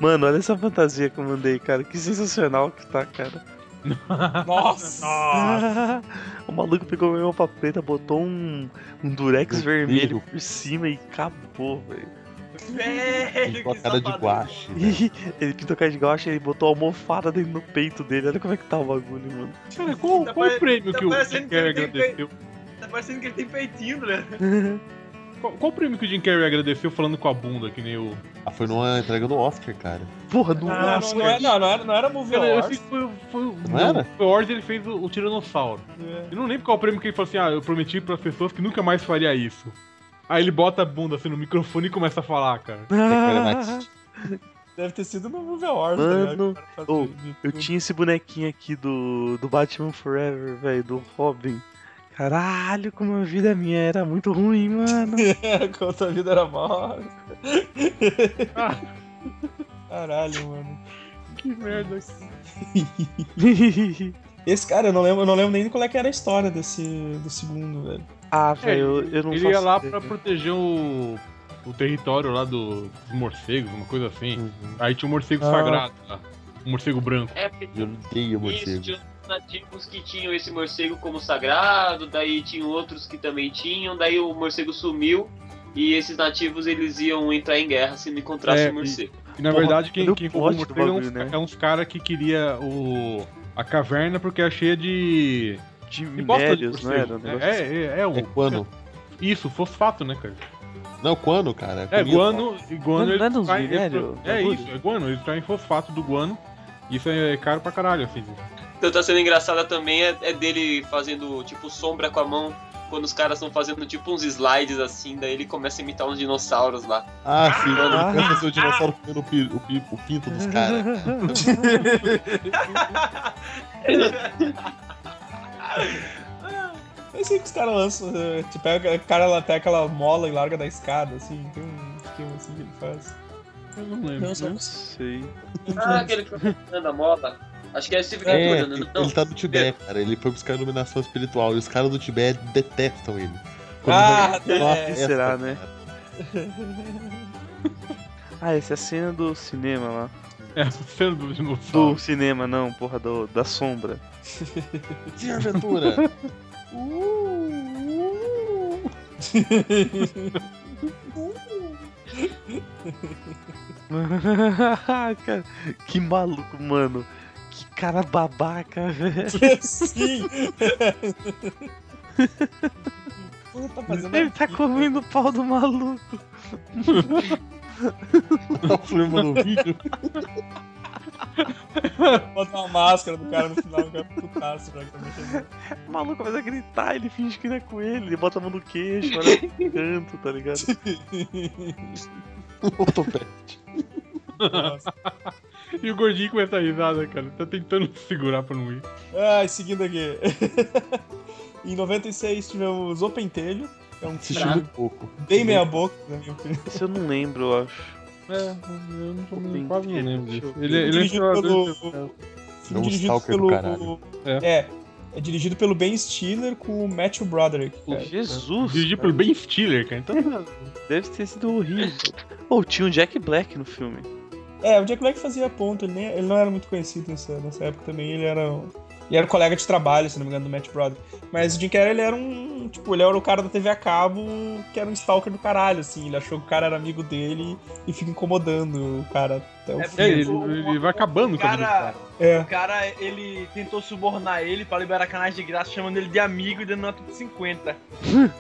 Mano, olha essa fantasia que eu mandei, cara. Que sensacional que tá, cara. Nossa! o maluco pegou uma roupa preta, botou um, um durex Um vermelho perigo. por cima e acabou, velho. Velho, Pintou a cara de guache. né? Ele pintou cara de guache e ele botou a almofada dentro no peito dele. Olha como é que tá o bagulho, mano. Cara, qual, Tá qual o prêmio tá que o tem agradeceu? Tá parecendo que ele tem peitinho, né? Qual, qual o prêmio que o Jim Carrey agradeceu falando com a bunda, que nem o. Ah, foi numa entrega do Oscar, cara. Porra, não Ah, não, não, é- não, não era, não era Movie Cara, eu Awards. sei que foi, foi, o- Não era? Foi o Wars ele fez o, o Tiranossauro. É. Eu não lembro qual o prêmio que ele falou assim: ah, eu prometi pras pessoas que nunca mais faria isso. Aí ele bota a bunda assim no microfone e começa a falar, cara. Deve ter sido no Movie Awards, Mano, tá ligado? O cara faz ô, de- de Eu tinha esse bonequinho aqui do, do Batman Forever, velho, do Robin. Caralho, como a vida minha era muito ruim, mano. Quanto a vida era mal. Ah. Caralho, mano. Que merda. Esse cara, eu não lembro, eu não lembro nem qual é que era a história desse do segundo, velho. ah, É, velho, eu, eu não ele faço ia lá ideia. pra proteger o, o território lá do- dos morcegos, uma coisa assim. Uhum. Aí tinha um morcego Ah. sagrado lá. Um morcego branco. É, porque Eu odeio Isso, morcego. os nativos que tinham esse morcego como sagrado, daí tinham outros que também tinham, daí o morcego sumiu e esses nativos eles iam entrar em guerra se não encontrassem É, o morcego. E na Porra, verdade, quem, quem roubou o morcego é uns, né? é uns caras que queria o, a caverna porque é cheia de. De de bosta de minérios, não era? Um negócio assim. é, é, é, é, o. É guano. Isso, fosfato, né, cara? Não, guano, cara. É, guano. E guano Não- não eles é eles- É bagulho? isso, é guano. Eles traem fosfato do guano. Isso é caro pra caralho, assim. Então tá sendo engraçada também é, é dele fazendo tipo sombra com a mão quando os caras estão fazendo tipo uns slides assim, daí ele começa a imitar uns dinossauros lá. Ah, sim. Ah. Quando ser o dinossauro comendo o, pi- o pi- o pinto dos caras. Eu sei que os caras lançam, eh, tipo, pega, o cara lá pega aquela mola e larga da escada, assim, tem um esquema assim que ele faz. Eu não lembro. Não, só- Não sei. Ah, aquele que tá a moda. Acho que é esse É, Ventura, né? Não, ele tá no Tibete, cara. Ele foi buscar iluminação espiritual. E os caras do Tibete detestam ele. Ah, vai numa é. festa, Será, né? Ah, essa é a cena do cinema lá. É, sendo do dinossauro. Do cinema, não, porra, do, da sombra. Senhor Ventura! cara, que maluco, mano. Que cara babaca, velho. Sim! Tá Ele tá comendo o pau do maluco. Tá filmando no vídeo. bota uma máscara do cara no final, o cara putaço que tá mexendo. O maluco começa a gritar, ele finge que não é com ele, ele bota a mão no queixo, olha pro canto, tá ligado? Ortopede. Nossa. E o gordinho começa a risada, cara. Tá tentando se segurar pra não ir. Ai, seguindo aqui. em 96 tivemos O Pentelho, é um filme pouco. bem meia boca, na minha opinião. Isso eu não lembro, eu acho. É, eu não tô, quase não lembro disso. Ele, ele é pelo- de- É um dirigido do caralho. É. é. dirigido pelo Ben Stiller com o Matthew Broderick. cara. Jesus! Dirigido cara. pelo Ben Stiller, cara. Então, Deve ter sido horrível. Ou tinha um Jack Black no filme. É, o Jack Black fazia ponto, ele, nem, ele não era muito conhecido nessa, nessa época também, ele era. um- Ele era colega de trabalho, se não me engano, do Matt Broderick. Mas o Jim Carrey, ele era um. Tipo, ele era o cara da TV a cabo que era um stalker do caralho, assim. Ele achou que o cara era amigo dele e fica incomodando o cara até o É fim. é, ele, o- ele vai acabando o cara, cara. É. o cara, ele tentou subornar ele pra liberar canais de graça, chamando ele de amigo e dando nota de 50.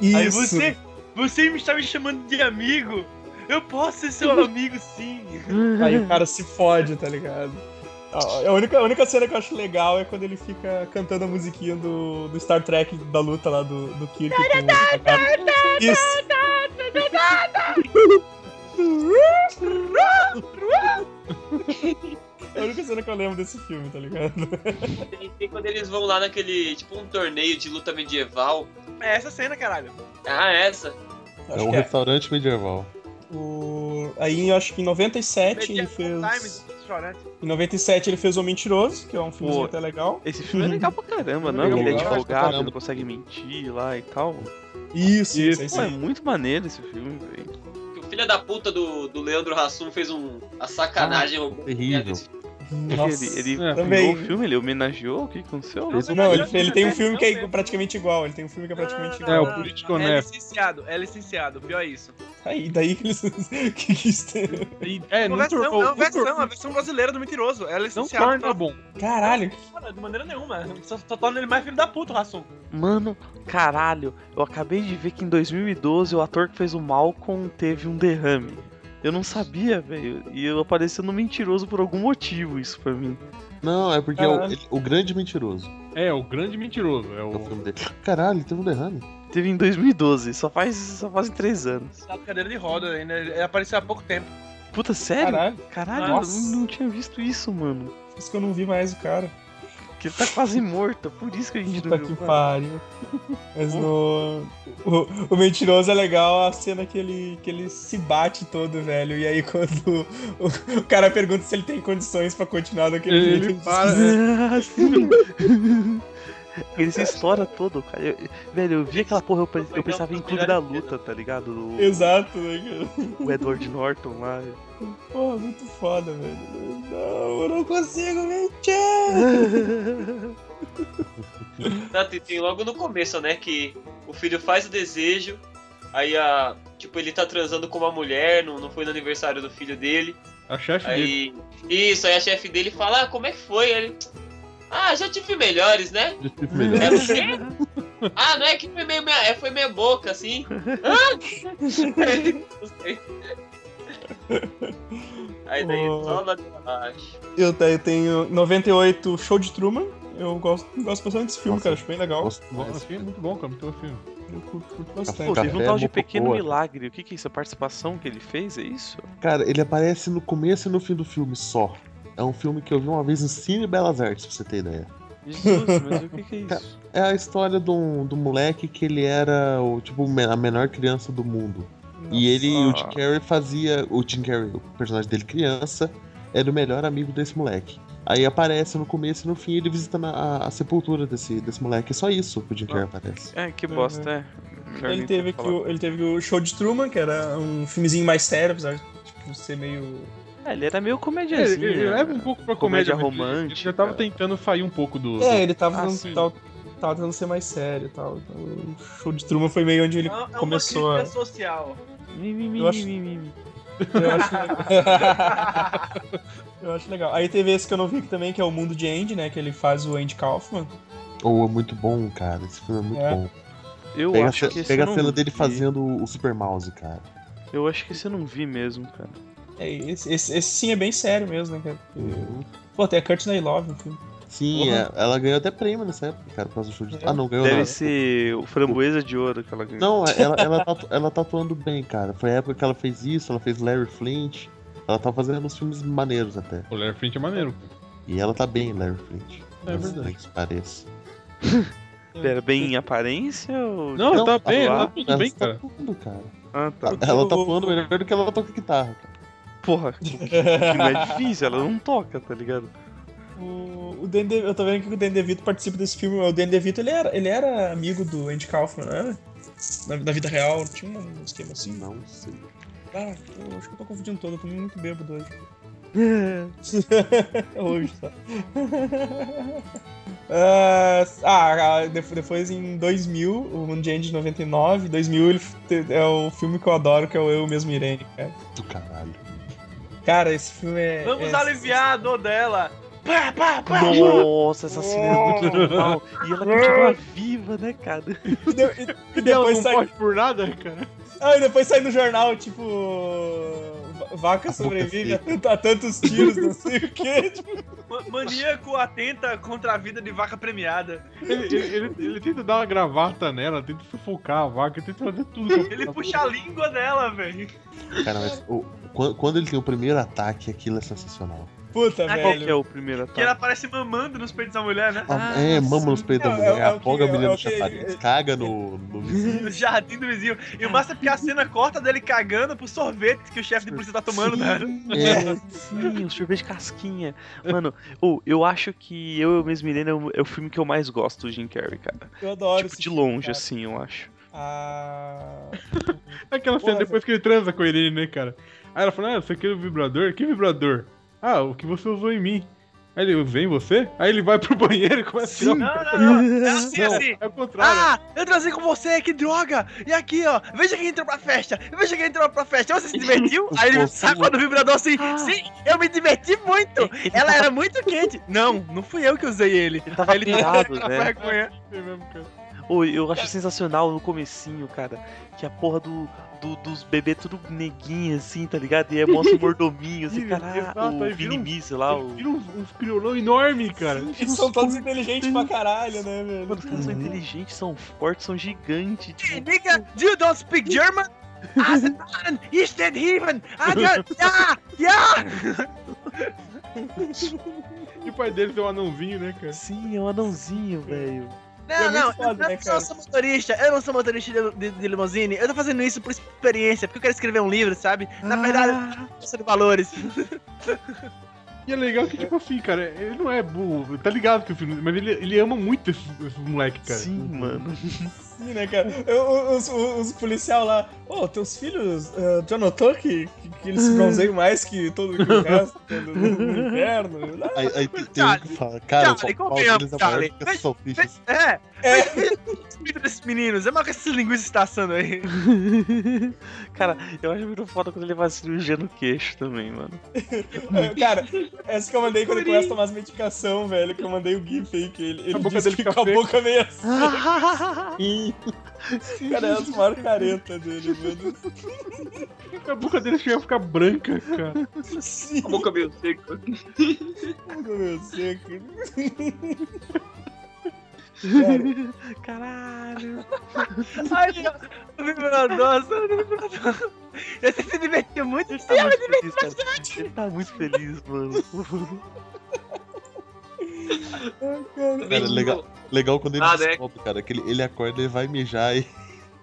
Aí Isso. você, você me está me chamando de amigo? Eu posso ser seu amigo sim. Aí o cara se fode, tá ligado? A a única, a única cena que eu acho legal é quando ele fica cantando a musiquinha do, do Star Trek da luta lá do, do Kirk com. Isso! É a única cena que eu lembro desse filme, tá ligado? Tem, quando eles vão lá naquele, tipo um torneio de luta medieval. É essa cena, caralho. Ah, essa. É Acho um que é. restaurante medieval. O... Aí eu acho que em 97 ele fez. Restaurante. Em 97 ele fez O Mentiroso, que é um filme até legal. Esse filme é legal pra caramba, não? Legal, Ele é advogado, não consegue mentir lá e tal. Isso, isso, Pô, é muito maneiro esse filme, velho. O filho da puta do, do Leandro Hassum fez um, a sacanagem. roubou terrível. Nossa, ele ele É. Também. o filme, ele homenageou? O que aconteceu? Não, ele, ele tem um filme que é praticamente igual. Ele tem um filme que é praticamente É, igual. o Político É Honesto. licenciado, é licenciado, pior é isso. Aí, daí que eles. que que isso tem? É, É não versão, tornou- é não versão, a versão brasileira do mentiroso. É Não licenciado. torna bom. Caralho. Cara, de maneira nenhuma. Só, só torna ele mais filho da puta, o Rassum. Mano, caralho, eu acabei de ver que em 2012 o ator que fez o Malcolm teve um derrame. Eu não sabia, velho. E eu apareceu no mentiroso por algum motivo, isso pra mim. Não, é porque é o, Caralho. ele- o grande mentiroso. É, o grande mentiroso. É É o o. filme dele. Caralho, teve um derrame. Teve em 2012, só faz só fazem três anos. Tá de cadeira de roda ainda. Ele apareceu há pouco tempo. Puta, sério? Caralho. Caralho, Nossa. eu não, não tinha visto isso, mano. Por isso que eu não vi mais o cara. Que ele tá quase morto, por isso que a gente Puta não que viu. pariu. Mas no. O, o mentiroso é legal a cena que ele, que ele se bate todo, velho. E aí quando o, o cara pergunta se ele tem condições pra continuar daquele Ele jeito. para, Ah, sim. Ele se estoura todo, cara. Eu- velho, eu vi aquela porra, eu, eu pensava em Clube da Luta, tá ligado? O, Exato, né, cara? o Edward Norton lá. Porra, muito foda, velho. Não, eu não consigo mentir. Não, tem, tem logo no começo, né? Que o filho faz o desejo, aí a. Tipo, ele tá transando com uma mulher, não, não foi no aniversário do filho dele. A chefe dele. Aí. Isso, aí a chefe dele fala, ah, como é que foi? Aí Ele. Ah, já tive melhores, né? Já tive melhor. É? Ah, não é que foi meio, meia- é, foi meia boca, assim. Ah! Não sei. Aí daí Oh. só lá de baixo. Eu, te- eu tenho 98 Show de Truman. Eu gosto, gosto bastante desse filme, Nossa. cara. Acho bem legal. Gosto é muito bom, cara. Muito bom filme. Eu curto, curto Pô, teve um tal de Pequeno cara. Milagre. O que que é isso? A participação que ele fez, é isso? Cara, ele aparece no começo e no fim do filme só. É um filme que eu vi uma vez no Cine Belas Artes, pra você ter ideia. Jesus, mas o que que é isso? É a história do, do moleque que ele era o, tipo, a menor criança do mundo. E ele, o Nossa. Jim Carrey fazia. O Jim Carrey, o personagem dele criança, era o melhor amigo desse moleque. Aí aparece no começo e no fim ele visitando a, a sepultura desse, desse moleque. É só isso que o Jim Carrey aparece. É, que bosta, é. Melhor Ele teve, aqui o, ele teve o Show de Truman, que era um filmezinho mais sério, apesar de tipo, ser meio. É, ele era meio É, comédiazinho. ele, ele leva um pouco pra comédia, Comédia mas ele- romântica. já tava tentando sair um pouco do. É, ele tava, Ah, tentando- sim. tava, tava tentando ser mais sério e tal. Então, o Show de Truman foi meio onde ele É uma começou a. crítica social. Mi, mi, mi, Eu acho- mi, mi, mi. Eu acho legal. eu acho legal. Aí teve esse que eu não vi aqui também, que é o Mundo de Andy, né? Que ele faz o Andy Kaufman. Ou é muito bom, cara. Esse filme é muito É. bom. Eu Pega, a, acho ce- que pega a cena dele vi. fazendo o Super Mouse, cara. Eu acho que esse eu não vi mesmo, cara. É, esse, esse, esse sim é bem sério mesmo, né, cara? Uhum. Pô, tem a Courtney Love no filme. Sim, é- ela ganhou até prêmio nessa época, cara, por causa do show de. É. Ah, não, ganhou Deve não. ser o framboesa de ouro que ela ganhou. Não, ela, ela, tá, ela tá atuando bem, cara. Foi a época que ela fez isso, ela fez Larry Flint. Ela tá fazendo uns filmes maneiros até. O Larry Flint é maneiro. E ela tá bem, Larry Flint. É verdade. que pareça. Pera, bem em aparência ou. Não, ela tá bem, lá, ela tá tudo ela bem, tá cara. atuando, cara. Ah, tá. Ela tá atuando melhor do que ela toca guitarra, cara. Porra, não é difícil, ela não toca, tá ligado? O, o Dan De- eu tô vendo que o Dan DeVito participa desse filme. O Dan DeVito, ele era, ele era amigo do Andy Kaufman, não era? Na, na vida real, tinha um esquema assim. Não sei. Ah, eu acho que eu tô confundindo todo, eu tô muito bêbado hoje. hoje, tá. Ah, ah, def- depois em 2000, o Mundo de Andy de 99, 2000 ele é o filme que eu adoro, que é o Eu Mesmo Irene, cara. Do caralho. Cara, esse filme é... Vamos é- aliviar a dor dela. Pá, pá, pá. Nossa, essa cena é muito legal. E ela continua viva, né, cara? E, de- e- e Ela depois não sai... por nada, cara. Ah, e depois sai no jornal, tipo. Va- Vaca sobrevive a, tant- a tantos tiros, não sei o quê. Tipo, Ma- Maníaco atenta contra a vida de vaca premiada. Ele, ele, ele- ele tenta dar uma gravata nela, tenta sufocar a vaca, tenta fazer tudo. Ele puxa a língua dela, velho. Cara, mas o- quando, quando ele tem o primeiro ataque, aquilo é sensacional. Puta, Ah, Qual que é velho. o primeiro Que ela ataque? parece mamando nos peitos da mulher, né? Ah, Ah, é, mama sim. nos peitos da É, mulher, é o que- afoga a menina é no que- chafariz, caga no, no vizinho. No jardim do vizinho. E o massa é porque a cena corta dele cagando pro sorvete que o chefe de polícia tá tomando, velho. É, Sim, o sorvete casquinha. Mano, ou eu acho que Eu, Eu Mesmo Irene é o, é o filme que eu mais gosto do Jim Carrey, cara. Eu adoro tipo, esse de longe, cara. assim, eu acho. Ah. Aquela cena Porra, depois que ele transa com a Irene, né, cara? Aí ela fala, ah, você quer o vibrador? Que vibrador? Ah, o que você usou em mim. Aí ele usei em você? Aí ele vai pro banheiro e começa a tirar. Não, não, não. É assim, Não, assim. É o contrário. Ah, eu transei com você, que droga! E aqui, ó, veja quem entrou pra festa, veja quem entrou pra festa. Você se divertiu? Aí ele sacou do vibrador assim, sim, eu me diverti muito! Ele Ela era muito quente. Não, não fui eu que usei ele. Ele tava Aí ele pirado, com né? vergonha. Eu acho sensacional no comecinho, cara, que a porra do, do- dos bebês tudo neguinho, assim, tá ligado? E aí mostra o mordominho, assim, caralho, o aí vira um- Vini Míssil lá, o... vira uns, uns criolão enorme, cara. Eles são todos inteligentes pra caralho, né, velho? Mano, os caras são inteligentes, são fortes, são gigantes, tipo... nigga, you don't speak German? Asenbahn, ich den Heaven, ja, ja! E o pai dele tem um anãozinho, né, cara? Sim, é um anãozinho, velho. Não, É não, foda, eu, né, não sou motorista, eu não sou motorista de, de, de limusine, eu tô fazendo isso por experiência, porque eu quero escrever um livro, sabe? Na verdade, Ah, eu sou de valores. E é legal que, tipo assim, cara, ele não é burro, tá ligado que o filme. Mas ele, ele ama muito esses, esses moleques, cara. sim, mano. Sim, né, cara? Eu- Os, os, os policial lá, ô, teus filhos, uh, já notou que, que, que eles se bronzeiam mais que todo que o resto no, no inverno? Aí, aí tem, tem um que fala, cara, Charlie, o pau convenhamos, deles é maior Charlie. que as salsichas. É, É. espírito desses meninos, é mais que esses linguistas está assando aí. Cara, eu acho muito foda quando ele faz cirurgia no queixo também, mano. É, Cara, essa que eu mandei quando ele começa a tomar as medicação, velho, que eu mandei o GIF aí, que ele, ele A boca disse dele que fica com a boca meio assim. Cara, é as maiores caretas dele, mano. A boca dele chega a ficar branca, cara. Sim, A boca meio seca. boca meio seca. Caralho. Ai, o vibrador, nossa, o vibrador. Você se divertiu muito? Ele tá muito feliz, cara. Ele tá muito feliz, mano. Cara, legal, legal quando ele Ah, né? descobre, cara, que ele, ele acorda, ele vai mijar e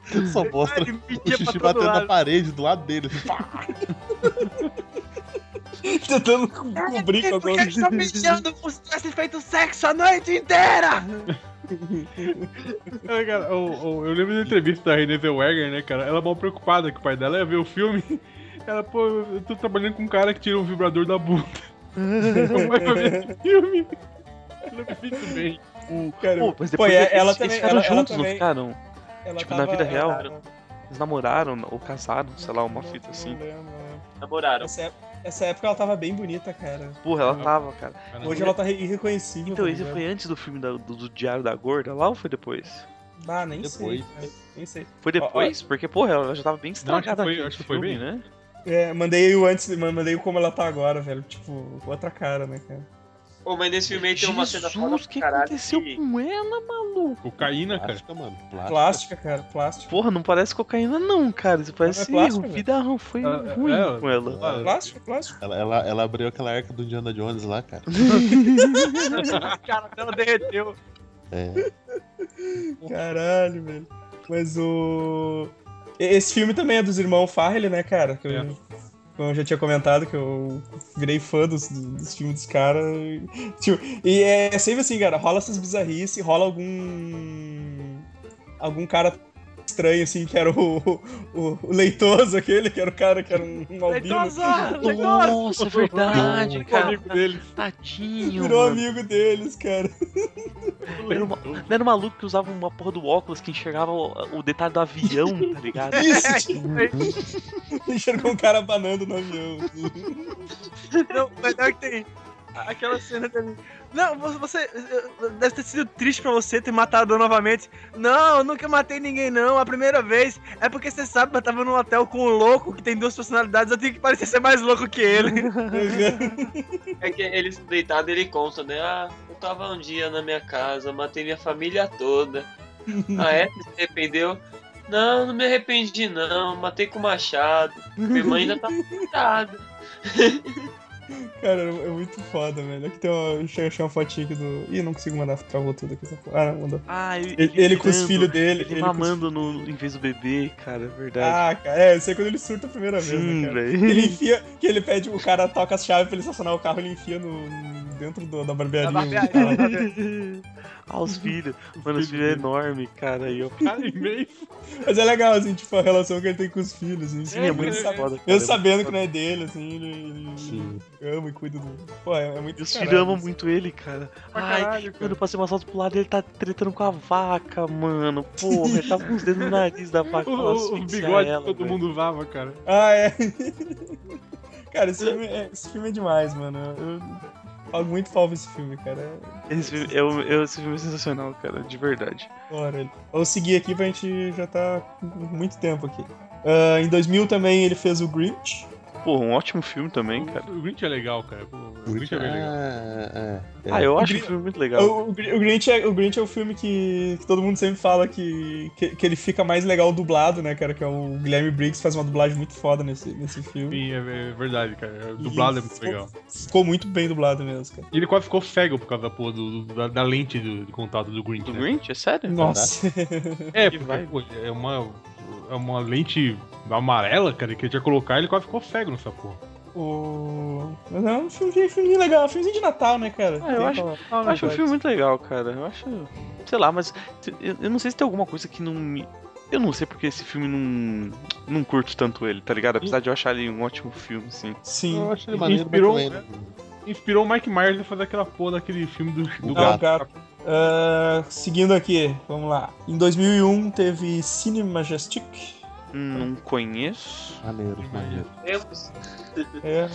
só mostra Ele o xixi batendo na parede do lado dele. pá. Tentando co- cobrir com Porque alguma eles estão mijando como se tivesse feito sexo a noite inteira! É, cara, o- o- eu lembro da entrevista da Renée Zellweger, né, cara? Ela mal preocupada que o pai dela ia ver o filme. Ela, pô, eu tô trabalhando com um cara que tira um vibrador da bunda. Não vai ver esse filme. Ela me muito bem. Cara, Pô, mas pô, depois e eles, ela eles também- ficaram ela- ela juntos, não também- ficaram? ela tipo, na vida real? ela- Eles namoraram ou casaram, sei lá, uma não- fita não assim. lembro? Namoraram. Essa, ép- essa época ela tava bem bonita, cara. Porra, ela tava, cara. Hoje ela tá re- irreconhecível. Então, tá esse foi antes do filme da- do, do Diário da Gorda lá ou foi depois? Ah, nem Depois. sei. Nem sei. Foi depois? Porque, porra, ela já tava bem estragada foi- aqui acho nesse que foi filme, bem. né? É, mandei o antes, mandei o como ela tá agora, velho. Tipo, outra cara, né, cara? Pô, mas nesse filme aí tem uma cena foda Jesus, o pra que aconteceu que- com ela, maluco? Cocaína, cara. Plástica, mano. Plástica. Plástica, cara, plástica. Porra, não parece cocaína não, cara. Isso parece é plástica, foi Ah, ruim é, com ela. Ah, Plástica, plástica. Ela, ela, ela abriu aquela arca do Indiana Jones lá, cara. A cara dela derreteu. É. Caralho, velho. Mas o. Esse filme também é dos irmãos Farrell, né, cara? Que eu, É. como eu já tinha comentado, que eu virei fã dos, dos filmes dos caras. Tipo, e é sempre assim, cara, rola essas bizarrices, rola algum. algum cara estranho, assim, que era o, o, o leitoso aquele, que era o cara que era um, um albino. Leitosa! Leitosa! Nossa, é verdade, cara. amigo dele. Tadinho, Virou mano. amigo deles, cara. Era, uma- não era um maluco que usava uma porra do óculos que enxergava o, o detalhe do avião, tá ligado? Isso! Enxergou um cara banando no avião. assim. Não, mas é que tem aquela cena dele. Não, você, Deve ter sido triste pra você ter matado novamente. Não, eu nunca matei ninguém, não. A primeira vez. É porque você sabe, eu tava num hotel com um louco que tem duas personalidades. Eu tenho que parecer ser mais louco que ele. É que eles deitados ele conta, né? Ah, eu tava um dia na minha casa, matei minha família toda. Ah, é? Você se arrependeu? Não, não me arrependi não, matei com machado. Minha mãe ainda tá cuidada. Cara, é muito foda, velho. Aqui tem uma. Deixa eu achar uma fotinha aqui do. Ih, não consigo mandar, travou tudo aqui. essa porra. Ah, não, mandou. Ah, ele, Ele, ele com os filhos dele. Ele ele com os- mamando no, em vez do bebê, cara, é verdade. Ah, cara, é, isso aí quando ele surta a primeira vez, Sim, né, cara? velho. Ele enfia, que ele pede, o cara toca as chaves pra ele estacionar o carro, ele enfia no, dentro do- da barbearia. Da barbearia. ah, os filhos. Mano, os filhos é enorme, cara. Aí eu... Imenso. Mas é legal, assim, tipo, a relação que ele tem com os filhos, assim. Sim, é muito foda, cara. Mesmo sabendo que não é dele, assim, ele... ele- Sim. Ama e cuida do. Pô, é, é muito os filhos amam muito ele, cara. Pra Ai, caralho, cara. mano, eu passei uma salto pro lado e ele tá tretando com a vaca, mano. Porra, ele tá com os dedos no nariz da vaca. O, o, bigode ela, que todo velho. mundo usava, cara. Ah, é. cara, esse filme, é, esse filme é demais, mano. Eu falo muito pau pra esse filme, cara. Esse filme, eu, eu- esse filme é sensacional, cara, de verdade. Bora. Vou seguir aqui pra gente já tá com muito tempo aqui. Ah, em 2000 também ele fez o Grinch. Pô, um ótimo filme também, cara. O Grinch é legal, cara. Pô, o Grinch é bem legal. É, é, é. Ah, eu acho Grin- o filme muito legal. O, o Gr- o Grinch é, o Grinch é o filme que, que todo mundo sempre fala que, que, que ele fica mais legal dublado, né, cara? Que é o Guilherme Briggs faz uma dublagem muito foda nesse, nesse filme. Sim, é, é verdade, cara. O dublado é muito ficou- legal. Ficou muito bem dublado mesmo, cara. E ele quase ficou cego por causa da, porra do, do- da, da lente do, de contato do Grinch, Do né? Grinch? É sério? Nossa. É, Que porque vai. pô, é uma, é uma lente amarela, cara, que ele tinha que colocar e ele quase ficou cego nessa porra. o... Mas é um filme, filme legal, um filmezinho de Natal, né, cara? Ah, eu acho- Eu acho o filme muito legal, cara. Eu acho. Sei lá, mas. Eu, eu não sei se tem alguma coisa que não me. Eu não sei porque esse filme não. Não curto tanto ele, tá ligado? Apesar de eu achar ele um ótimo filme, sim. Sim. Eu acho ele maneiro, Inspirou, mas né? Inspirou o Mike Myers a fazer aquela porra daquele filme do, do O É, o gato. gato. Ah, seguindo aqui, vamos lá. Em 2001 teve Cine Majestic. Não conheço. maneiro, maneiro. É.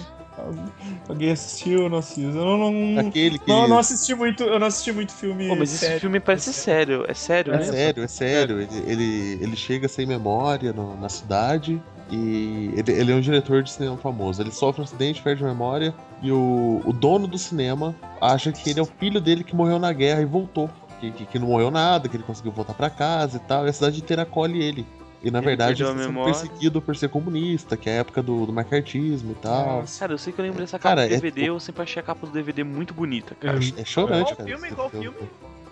alguém- assistiu não assistiu? Eu não, não, Aquele que. não, não assisti muito, eu não assisti muito filme. Pô, mas esse sério. filme parece sério. É sério, É né? sério, é sério. Ele, ele, ele chega sem memória no- na cidade e ele, ele é um diretor de cinema famoso. Ele sofre um acidente, perde a memória e o, o dono do cinema acha que ele é o filho dele que morreu na guerra e voltou. Que, que, que não morreu nada, que ele conseguiu voltar pra casa e tal. E a cidade inteira acolhe ele. E na Ele verdade ele está sendo perseguido por ser comunista, que é a época do, do macartismo e tal. Nossa. Cara, eu sei que eu lembro dessa capa Cara, do é DVD, tipo- eu sempre achei a capa do DVD muito bonita, cara. É, É chorante, Qual cara. filme? Qual filme?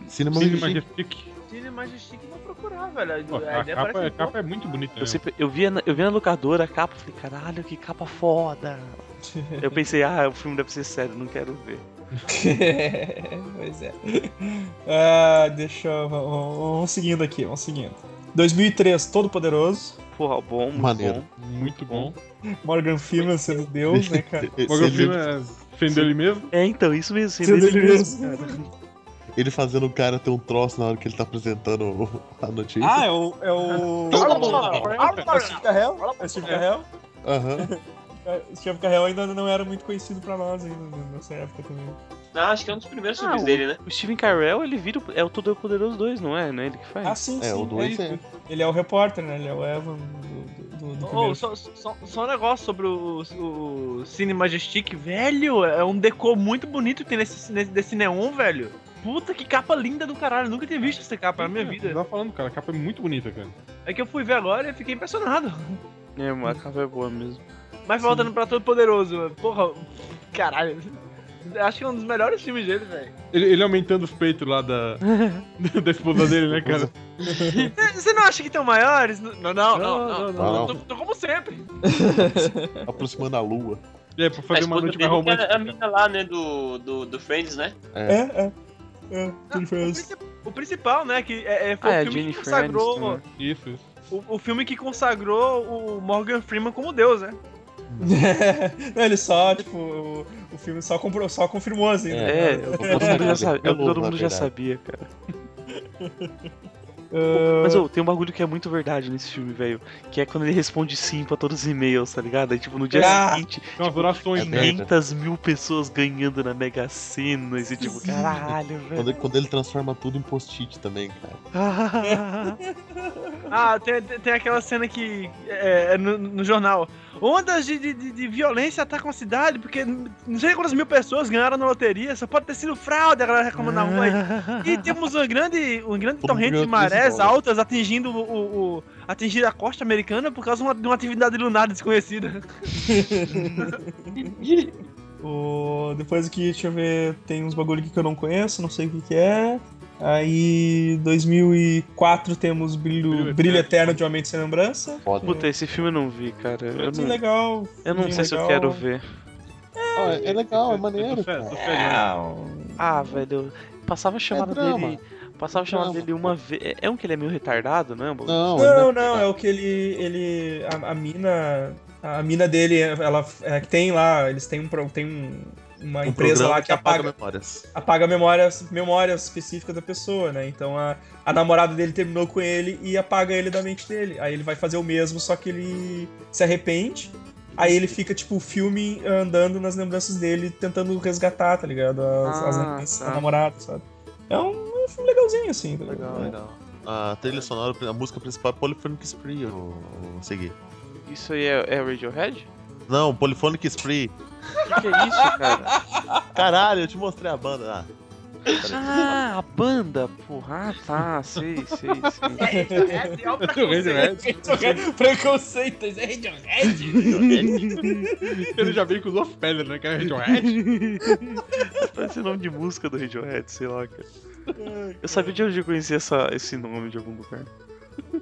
Cinema Cine Majestic. Majestic. Cine Majestic, vou procurar, velho. Pô, a a, ideia capa, parece a capa é muito bonita. Eu, né? sempre, eu, via na, eu via na locadora a capa e falei, caralho, que capa foda. eu pensei, ah, o filme deve ser sério, não quero ver. pois é. Ah, deixa eu. Vamos, vamos seguindo aqui, vamos seguindo. 2003, Todo Poderoso. Porra, bom, muito Maneiro. bom. Muito bom. Morgan Freeman sendo Deus, né, cara? Morgan Freeman é defendeu ele mesmo. É, então, isso mesmo, sendo ele mesmo, mesmo. Ele fazendo o cara ter um troço na hora que ele tá apresentando a notícia. Ah, é o. É o. É o Steve Carell? É o Steve Carell? Aham. É, O Steve Carell ainda não era muito conhecido pra nós ainda nessa época também. Ah, acho que é um dos primeiros Ah, filmes dele, né? O Steven Carell, ele vira. o- É o Todo Poderoso 2, não é? Não é ele que faz? Ah, sim, É, sim. o dois isso. é. Ele é o repórter, né? Ele é o Evan do, do, do primeiro. só, só, só um negócio sobre o, o Cine Majestic, velho. É um decor muito bonito que tem nesse, nesse desse neon, velho. Puta que capa linda do caralho. Nunca tinha visto essa capa na minha Eu vida. tava falando, cara, a capa é muito bonita, cara. É que eu fui ver agora e fiquei impressionado. É, a capa é boa mesmo. Mas voltando pra Todo Poderoso, porra, caralho. Acho que é um dos melhores filmes dele, velho. Ele, ele aumentando os peitos lá da, da esposa dele, né, cara? Você não acha que estão maiores? Não, não, não. não, não, não. Tô, tô como sempre. Aproximando a lua. É, pra fazer uma noite mais romântica. a mina lá, né, do, do, do Friends, né? É, é. É, ele O, fez. princi- o principal, né, que é, é- foi Ah, é o filme que Jennifer consagrou. Aniston, né? Isso, isso. O, o filme que consagrou o Morgan Freeman como Deus, né? Não, ele só, tipo, o, o filme só, comprou, só confirmou, assim, né? É, eu tô todo mundo já, consagrado. sabe, É todo mundo já verdade. sabia, cara. Ah, Mas ô, tem um bagulho que é muito verdade nesse filme, velho. Que é quando ele responde sim pra todos os e-mails, tá ligado? Aí, tipo, no dia Ah! seguinte, umas orações, É né? verdade. 500 mil pessoas ganhando na Mega Sena. Esse tipo, Sim. caralho, Quando, velho. quando ele transforma tudo em post-it também, cara. Ah, tem, tem aquela cena que é, é no, no jornal. Ondas de, de, de- violência atacam a cidade, porque não sei quantas mil pessoas ganharam na loteria, só pode ter sido fraude, a galera reclamando na rua. E temos uma grande, uma grande torrente de mundo marés ganhou 3 altas atingindo o, o- atingindo a costa americana por causa de uma, de uma atividade lunar desconhecida. O... Depois aqui, deixa eu ver, tem uns bagulho aqui que eu não conheço, não sei o que que é. Aí, 2004 temos Brilho, Brilho Brilho Eterno. De Uma Mente Sem Lembrança. Foda. Puta, esse filme eu não vi, cara. Eu não, legal. eu não sei se eu legal. quero ver. Ah, é legal, é maneiro. Tô fé- tô fé, né? Ah, velho, passava a chamada drama. dele. Passava Drama. dele uma vez. É um que ele é meio retardado, não é? Não, Não, não, é o que ele. ele a, a mina. A mina dele, ela é, tem lá, eles têm, um, tem um- uma Um empresa lá que apaga, memórias. apaga memórias, memórias específicas da pessoa, né? Então a, a namorada dele terminou com ele e apaga ele da mente dele. Aí ele vai fazer o mesmo, só que ele se arrepende. Aí ele fica, tipo, o filme andando nas lembranças dele, tentando resgatar, tá ligado? As, as Ah, lembranças tá. da namorada, sabe? É um, um filme legalzinho, assim. tá Legal, legal. A trilha sonora, a música principal é Polyphonic Spree, o, o seguir. Isso aí é, é Radiohead? Não, Polyphonic Spree. O que, que é isso, cara? Caralho, eu te mostrei a banda. Ah, peraí. Ah, a banda, porra. Ah, tá, sei, sei, sei. É, é o preconceito. Preconceito, isso é Radiohead. Ele já veio com duas pedras, né? Que é Radiohead. Parece nome de música do Radiohead, sei lá, cara. Eu sabia de onde eu conhecia essa, esse nome de algum lugar.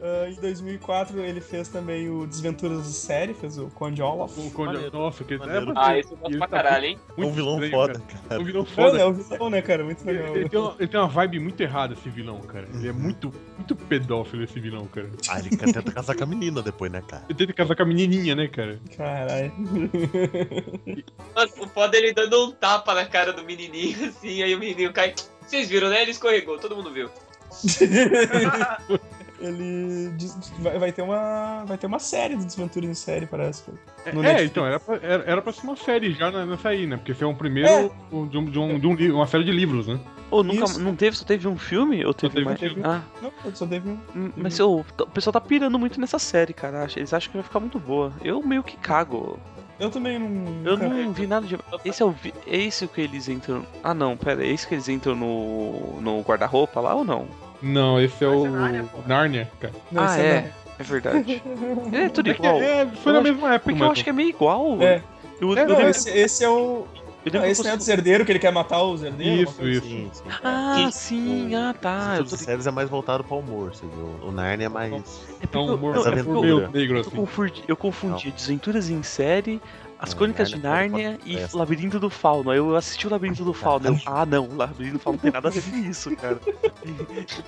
Ah, em 2004 ele fez também o Desventuras de Série, fez o Conde Olaf. O Conde-. Nossa, que Maneiro. Ah, esse eu gosto Ele pra tá caralho, hein? É um vilão estranho, foda, cara. cara. Um vilão Foda. foda. É o vilão, né, cara? Muito Ele, legal. ele tem uma, ele tem uma vibe muito errada, esse vilão, cara. Ele é muito, muito pedófilo, esse vilão, cara. Ah, ele tenta casar com a menina depois, né, cara? Ele tenta casar com a menininha, né, cara? Caralho. Mano, o foda é ele dando um tapa na cara do menininho, assim, aí o menininho cai. Vocês viram, né? Ele escorregou, todo mundo viu. ele diz- vai, vai ter uma vai ter uma série de Desventuras em série, parece. É, é, então, era pra, era, era pra ser uma série já nessa aí, né? Porque foi um primeiro É. de, um, de, um, de um li- uma série de livros, né? Ô, nunca, Isso. não teve, só teve um filme? Ou teve, teve mais? um filme. Ah, Não, só teve um. hum, mas o pessoal tá pirando muito nessa série, cara. Eles acham que vai ficar muito boa. Eu meio que cago. Eu também não. Eu não vi nada de. Esse é o. vi- É esse que eles entram. Ah, não, pera. É esse que eles entram no, no guarda-roupa lá ou não? Não, esse é o é. Narnia, cara. Não, ah, esse é. É verdade. É tudo É, igual. é, foi Eu na acho- mesma época, Porque eu acho que é meio igual. É. Eu, É, eu não, lembro- esse, esse é o. eu Não, esse não é eu- dos herdeiros que ele quer matar os herdeiros? Isso, isso. assim. Sim, sim. Ah, Que- sim, ah, tá. Eu Os tô... séries é mais voltado pra humor, você viu? O Narnia é mais. É É porque um eu- humor, eu- é é porque eu- meio aventura. negro, Eu assim. confundi, eu confundi Desventuras em Série, As É, Crônicas de Nárnia Nárnia e essa. Labirinto do Fauno. Aí eu assisti o Labirinto do Fauno. Eu, ah, não, o Labirinto do Fauno não tem nada a ver com isso, cara.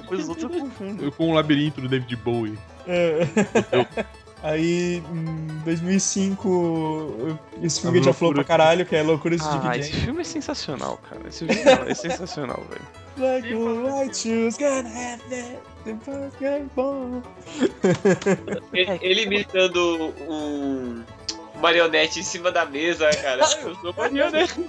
Depois os outros eu confundo. Eu com o labirinto do David Bowie. É. Aí, em 2005, esse filme já falou loucura- pra caralho, que é Loucuras de Ah, Dick esse filme é sensacional, cara. Esse filme é sensacional, velho. Like shoes gonna have that. Ele, ele imitando um marionete em cima da mesa, cara. Eu sou marionete.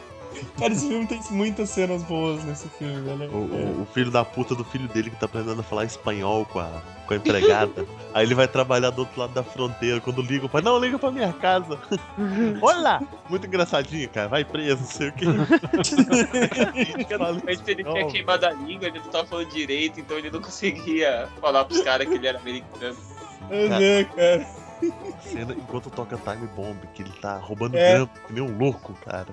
Cara, esse filme tem muitas cenas boas nesse filme, velho. O, o- o filho da puta do filho dele que tá aprendendo a falar espanhol com a, com a empregada. Aí ele vai trabalhar do outro lado da fronteira. Quando liga, o pai, não, liga pra minha casa. Olha! Muito engraçadinho, cara. Vai preso, não sei o quê. Mas ele tinha queimado a língua, ele não tava falando direito, então ele não conseguia falar pros caras que ele era americano. É, cara. Cena enquanto toca Time Bomb, que ele tá roubando É. grampo, que nem um louco, cara.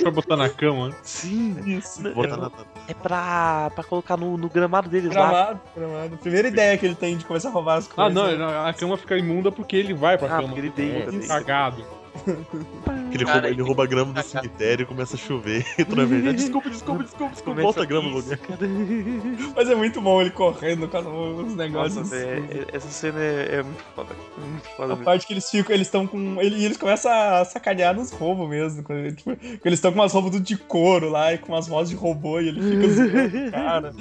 Pra botar na cama, né? Sim, Isso. Botar na, é pra, pra colocar no, no gramado deles lá. Gramado, gramado. Primeira ideia que ele tem de começar a roubar as Ah, coisas. não, não, a cama fica imunda porque ele vai pra Ah, cama. porque ele deita, É, cagado. Ele, Cara, rouba, ele rouba grama do cemitério e começa a chover. Outra vez. né? Desculpa, desculpa, desculpa, desculpa. Volta a grama no lugar. Mas é muito bom ele correndo com os Nossa, negócios. velho, é- essa cena é, é muito foda. É muito foda A mesmo. parte que eles ficam, eles estão com. ele- E eles começam a sacanear nos roubos mesmo. Quando, tipo, eles estão com umas roupas de couro lá e com umas vozes de robô e ele fica zoando o cara.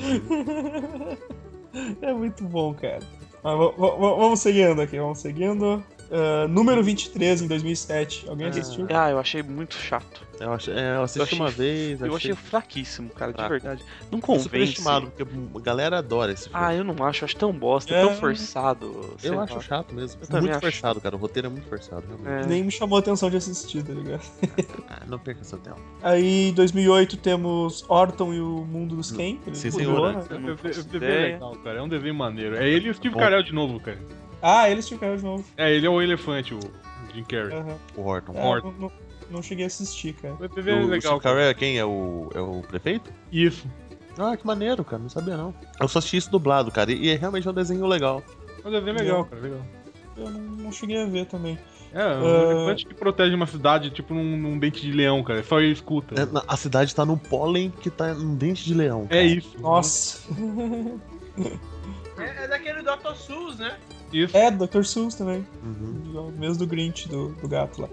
É muito bom, cara. Mas vamos seguindo aqui, vamos seguindo. Ah, número 23 em 2007. Alguém assistiu? Ah, eu achei muito chato. Eu, ach- é, eu assisti Eu achei- uma vez. Eu achei fraquíssimo, cara, de verdade. Não convence. superestimado, porque a galera adora esse filme. Ah, eu não acho, eu acho tão bosta, É. tão forçado. eu lá. acho chato mesmo. Eu muito acho. forçado, cara. O roteiro é muito forçado, realmente. É. Nem me chamou a atenção de assistir, tá ligado? Ah, não perca seu tempo. Aí, em 2008, temos Orton e o Mundo dos Ken. Sim, senhor. É um desenho- é legal, cara. É um desenho maneiro. É ele e o Steve Bom. Carell de novo, cara. Ah, eles ficaram de novo. É, ele é o elefante, o Jim Carrey. Aham. O Horton. É, Orton. não, não- cheguei a assistir, cara. O O, desenho é o legal. Steve Carell é quem? É o, é o prefeito? Isso. Ah, que maneiro, cara. Não sabia, não. Eu só assisti isso dublado, cara. E, e é realmente um desenho legal. É um desenho legal, cara. Legal. Eu não, não cheguei a ver também. É, um Ah. elefante que protege uma cidade, tipo num, num dente de leão, cara. Só ele escuta. É, a cidade tá num pólen que tá num dente de leão. É cara. isso. Nossa. É, é daquele Dr. Sus, né? Isso. É, do Dr. Seuss também. Uhum. Mesmo do Grinch, do, do gato lá.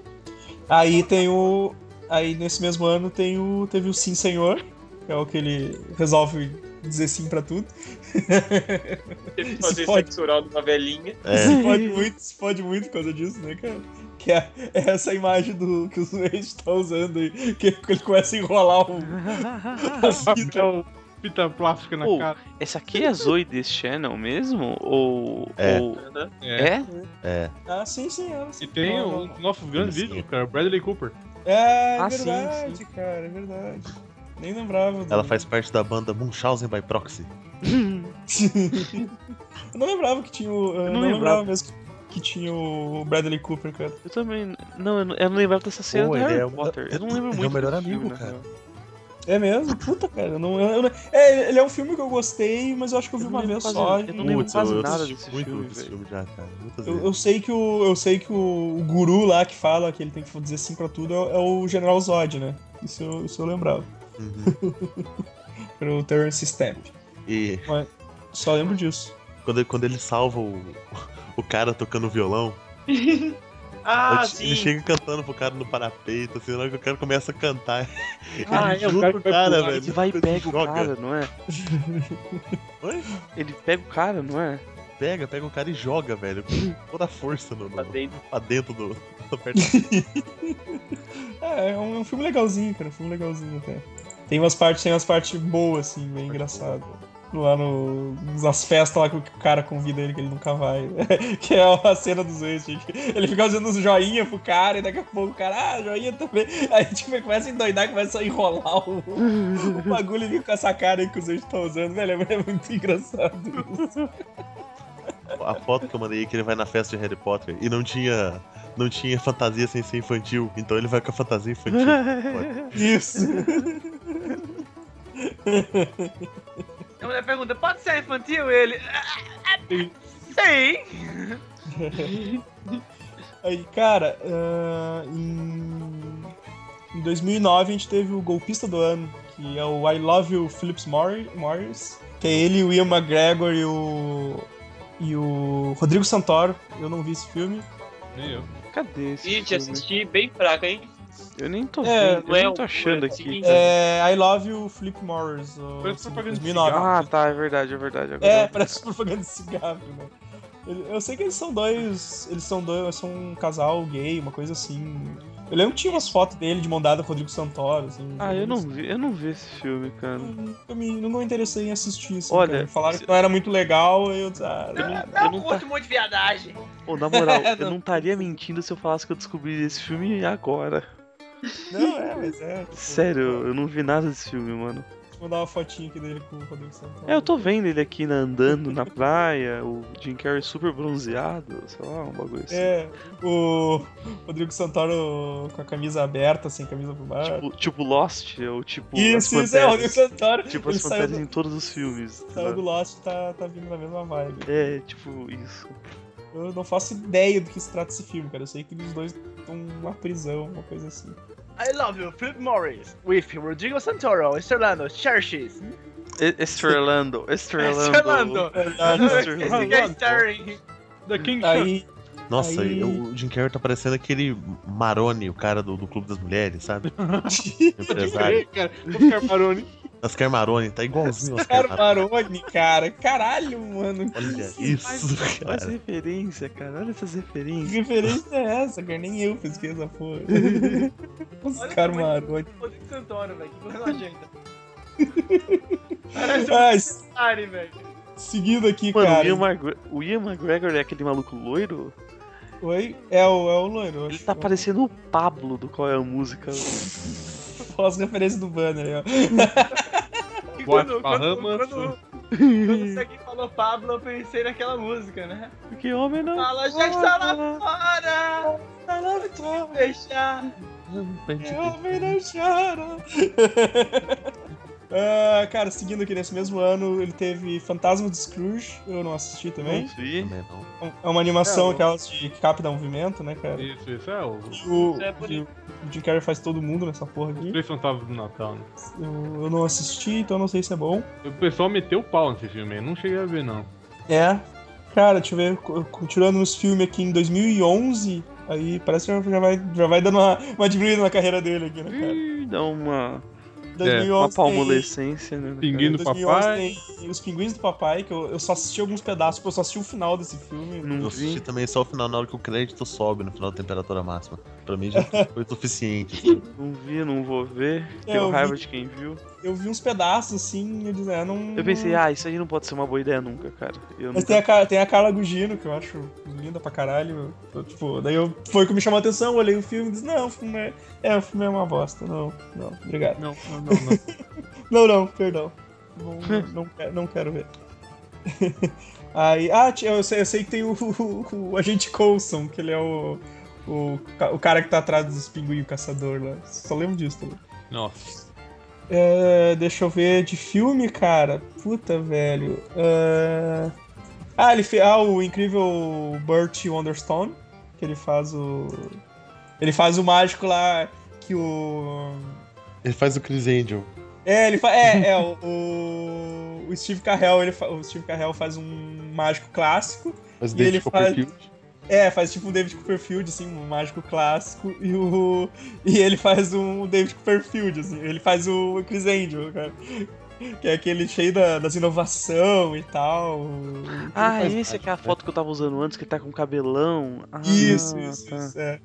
Aí tem o. Aí nesse mesmo ano tem o. Teve o Sim Senhor, que é o que ele resolve dizer sim pra tudo. Teve que Se fazer pode. sexo oral numa velhinha. É, Se pode muito, se pode muito por causa disso, né, cara? Que é, é essa imagem do que o Waze está usando aí, que ele começa a enrolar o, a fita. Fita plástica na Pô, cara. Esse aqui é Zoe This Channel mesmo? Ou. É. ou- Aham. É? é. Ah, sim, sim. É, sim. E tem o nosso grande Sim. vídeo, cara, Bradley Cooper. É, é Ah, verdade, sim. cara, é verdade. Nem lembrava. Ela faz parte da banda Munchausen by Proxy. eu não lembrava que tinha o. Eu não não, lembrava lembrava. mesmo que tinha o Bradley Cooper, cara. Eu também. Não, eu não, eu não lembrava dessa cena Pô, do Harry é Potter. Eu não lembro ele é o muito. melhor desse amigo, filme, na cara. real. É mesmo? Puta, cara. Eu não, eu, é, ele é um filme que eu gostei, mas eu acho que eu vi Eu uma vez só. eu não lembro Putz, quase eu nada desse muito filme, desse filme já, cara. Eu, sei que o eu sei que o, o guru lá que fala que ele tem que dizer sim pra tudo é, é o General Zod, né? Isso eu, isso eu lembrava. Uhum. Era o Terrence Stamp. E Só lembro disso. quando, quando ele salva o, o cara tocando violão, Ah, ele, sim. ele chega cantando pro cara no parapeito, assim, na hora que o cara começa a cantar. Ah, ele é, o cara o cara, pular, velho. Ele vai e pega o joga. cara, não é? Oi? Ele pega o cara, não é? Pega, pega o cara e joga, velho. Com toda a força no, no, Pra dentro. pra dentro do. É, é um, é um filme legalzinho, cara. Um filme legalzinho até. Tem umas partes, tem umas partes boas, assim, bem engraçado. Lá no, nas festas lá que o cara convida ele, que ele nunca vai. que é a cena dos ex, gente. Ele fica fazendo uns joinha pro cara e daqui a pouco o cara, ah, joinha também. Aí tipo, começa a endoidar, começa a enrolar o, o bagulho e fica com essa cara aí que os ex estão usando, velho. É muito engraçado isso. A foto que eu mandei aí que ele vai na festa de Harry Potter e não tinha. Não tinha fantasia sem ser infantil, então ele vai com a fantasia infantil. Isso. A mulher pergunta, pode ser infantil? Ele. "Ah, Sim. Aí, cara, ah, em, em 2009 a gente teve o golpista do ano, que é o I Love You Phillips Morri- Morris, que é ele, o Ian McGregor e o e o Rodrigo Santoro. Eu não vi esse filme. Nem eu. Cadê esse Gente, assisti bem fraca, hein? Eu nem tô É, vendo, eu é nem tô achando aqui. seguinte, cara. É I Love You Philip Morris, o, Parece assim, propaganda de 2009. Ah, tá, é verdade, é verdade. Agora É, eu- parece propaganda de cigarro, né? Eu sei que eles são dois. Eles são dois. São um casal gay, uma coisa assim. Eu lembro que tinha umas fotos dele de mão dada com o Rodrigo Santoro, assim. Ah, eu não vi, eu não vi esse filme, cara. Eu me, não me interessei em assistir isso. Olha, cara. Falaram se- que não era muito legal, eu ah, Eu não, não, eu não, tá- muito viadagem. Pô, na moral, eu Não. não estaria mentindo se eu falasse que eu descobri esse filme agora. Não, é, mas é. tipo, Sério, eu não vi nada desse filme, mano. Vou mandar uma fotinha aqui dele com o Rodrigo Santoro. É, eu tô vendo ele aqui né, andando na praia, o Jim Carrey super bronzeado, sei lá, um bagulho assim. É, o Rodrigo Santoro com a camisa aberta, sem camisa por baixo. Tipo, tipo Lost, ou tipo isso, isso, é o Rodrigo. Santoro. Tipo as Panteras do, em todos os filmes. tá saiu do ligado? Lost tá, tá vindo na mesma vibe. É, tipo isso. Eu não faço ideia do que se trata esse filme, cara. Eu sei que os dois estão numa prisão, uma coisa assim. I love you, Philip Morris. With Rodrigo Santoro, Estrelando, Churches. E- Estrelando, Estrelando. Estrelando. Estrelando. Esse guy starring. The King Aí, Nossa, Aí- o Jim Carrey tá parecendo aquele Maroni, o cara do, do Clube das Mulheres, sabe? Empresário. cara. Oscar Maroni. Oscar Maroni, tá igualzinho Oscar cara, Maroni. Maroni, cara. Caralho, mano. Olha Faz, isso, faz cara. referência, cara. Olha essas Que referências. referência é essa, cara? Nem eu pesquei essa porra. Oscar é- Maroni. Rodrigo Santoro, velho. Que coisa nojenta. Parece um Ah, s- Atari, velho. seguindo aqui, Mano, o cara. Ian, Magre- o Ian McGregor é aquele maluco loiro? Oi? É o, é o loiro, Ele acho. tá parecendo o Pablo do Qual é a Música. As referências do banner aí, ó. E Boate quando, quando, quando, quando você aqui falou Pablo, eu pensei naquela música, né? Que homem não. Fala, já está lá fora! Tá lá pra fechar! É homem não chora. Ah, cara, seguindo aqui nesse mesmo ano, ele teve Fantasma de Scrooge, eu não assisti também. Não vi. Também não. É uma animação, É, o- aquelas de que capta movimento, né, cara? Isso, isso é o. O, Isso é o Jim Carrey faz todo mundo nessa porra aqui. Três fantasmas do Natal, né? Eu, eu não assisti, então eu não sei se é bom. O pessoal meteu o pau nesse filme aí, não cheguei a ver, não. É. cara, deixa eu ver, continuando nos filmes aqui em 2011, aí parece que já vai, já vai dando uma, uma diminuída na carreira dele aqui, né, cara? Ih, dá uma, 2011 uma tem- palmolescência, né? Pinguim do 2011 papai. tem Os Pinguins do Papai, que eu, eu só assisti alguns pedaços, porque eu só assisti o final desse filme. Não Eu assisti vi. também só o final, na hora que o crédito sobe no final da temperatura máxima. Pra mim já foi suficiente. assim. Não vi, não vou ver. É, Tenho raiva vi. de quem viu. Eu vi uns pedaços assim, eu disse, ah, não. Eu pensei, ah, isso aí não pode ser uma boa ideia nunca, cara. Eu Mas nunca... tem a, tem a Carla Gugino, que eu acho linda pra caralho. Eu, tipo, daí eu, foi o que me chamou a atenção, eu olhei o filme e disse, não, o filme é, é, o filme é uma bosta. Não, não, obrigado. Não, não, não, não. Não, não, perdão. Não, não, quero, não quero ver. Aí, ah, eu sei, eu sei que tem o, o, o agente Coulson, que ele é o, o, o cara que tá atrás dos pinguins caçador lá. Só lembro disso também. Nossa. É, deixa eu ver de filme, cara. Puta, velho. É, Ah, ele fez. Ah, o incrível Burt Wonderstone. Que ele faz o. Ele faz o mágico lá que o. Ele faz o Chris Angel. É, ele fa... é, é o, o, Steve Carell, ele fa... o Steve Carell faz um mágico clássico. Faz o E ele Copperfield. É, faz tipo um David Copperfield, assim, um mágico clássico. E o. E ele faz um David Copperfield, assim. Ele faz o Chris Angel, cara. Que é aquele cheio da, das inovação e tal. Ah, esse é que é a foto que eu tava usando antes, que ele tá com cabelão. Ah, Isso, isso, tá. isso. É.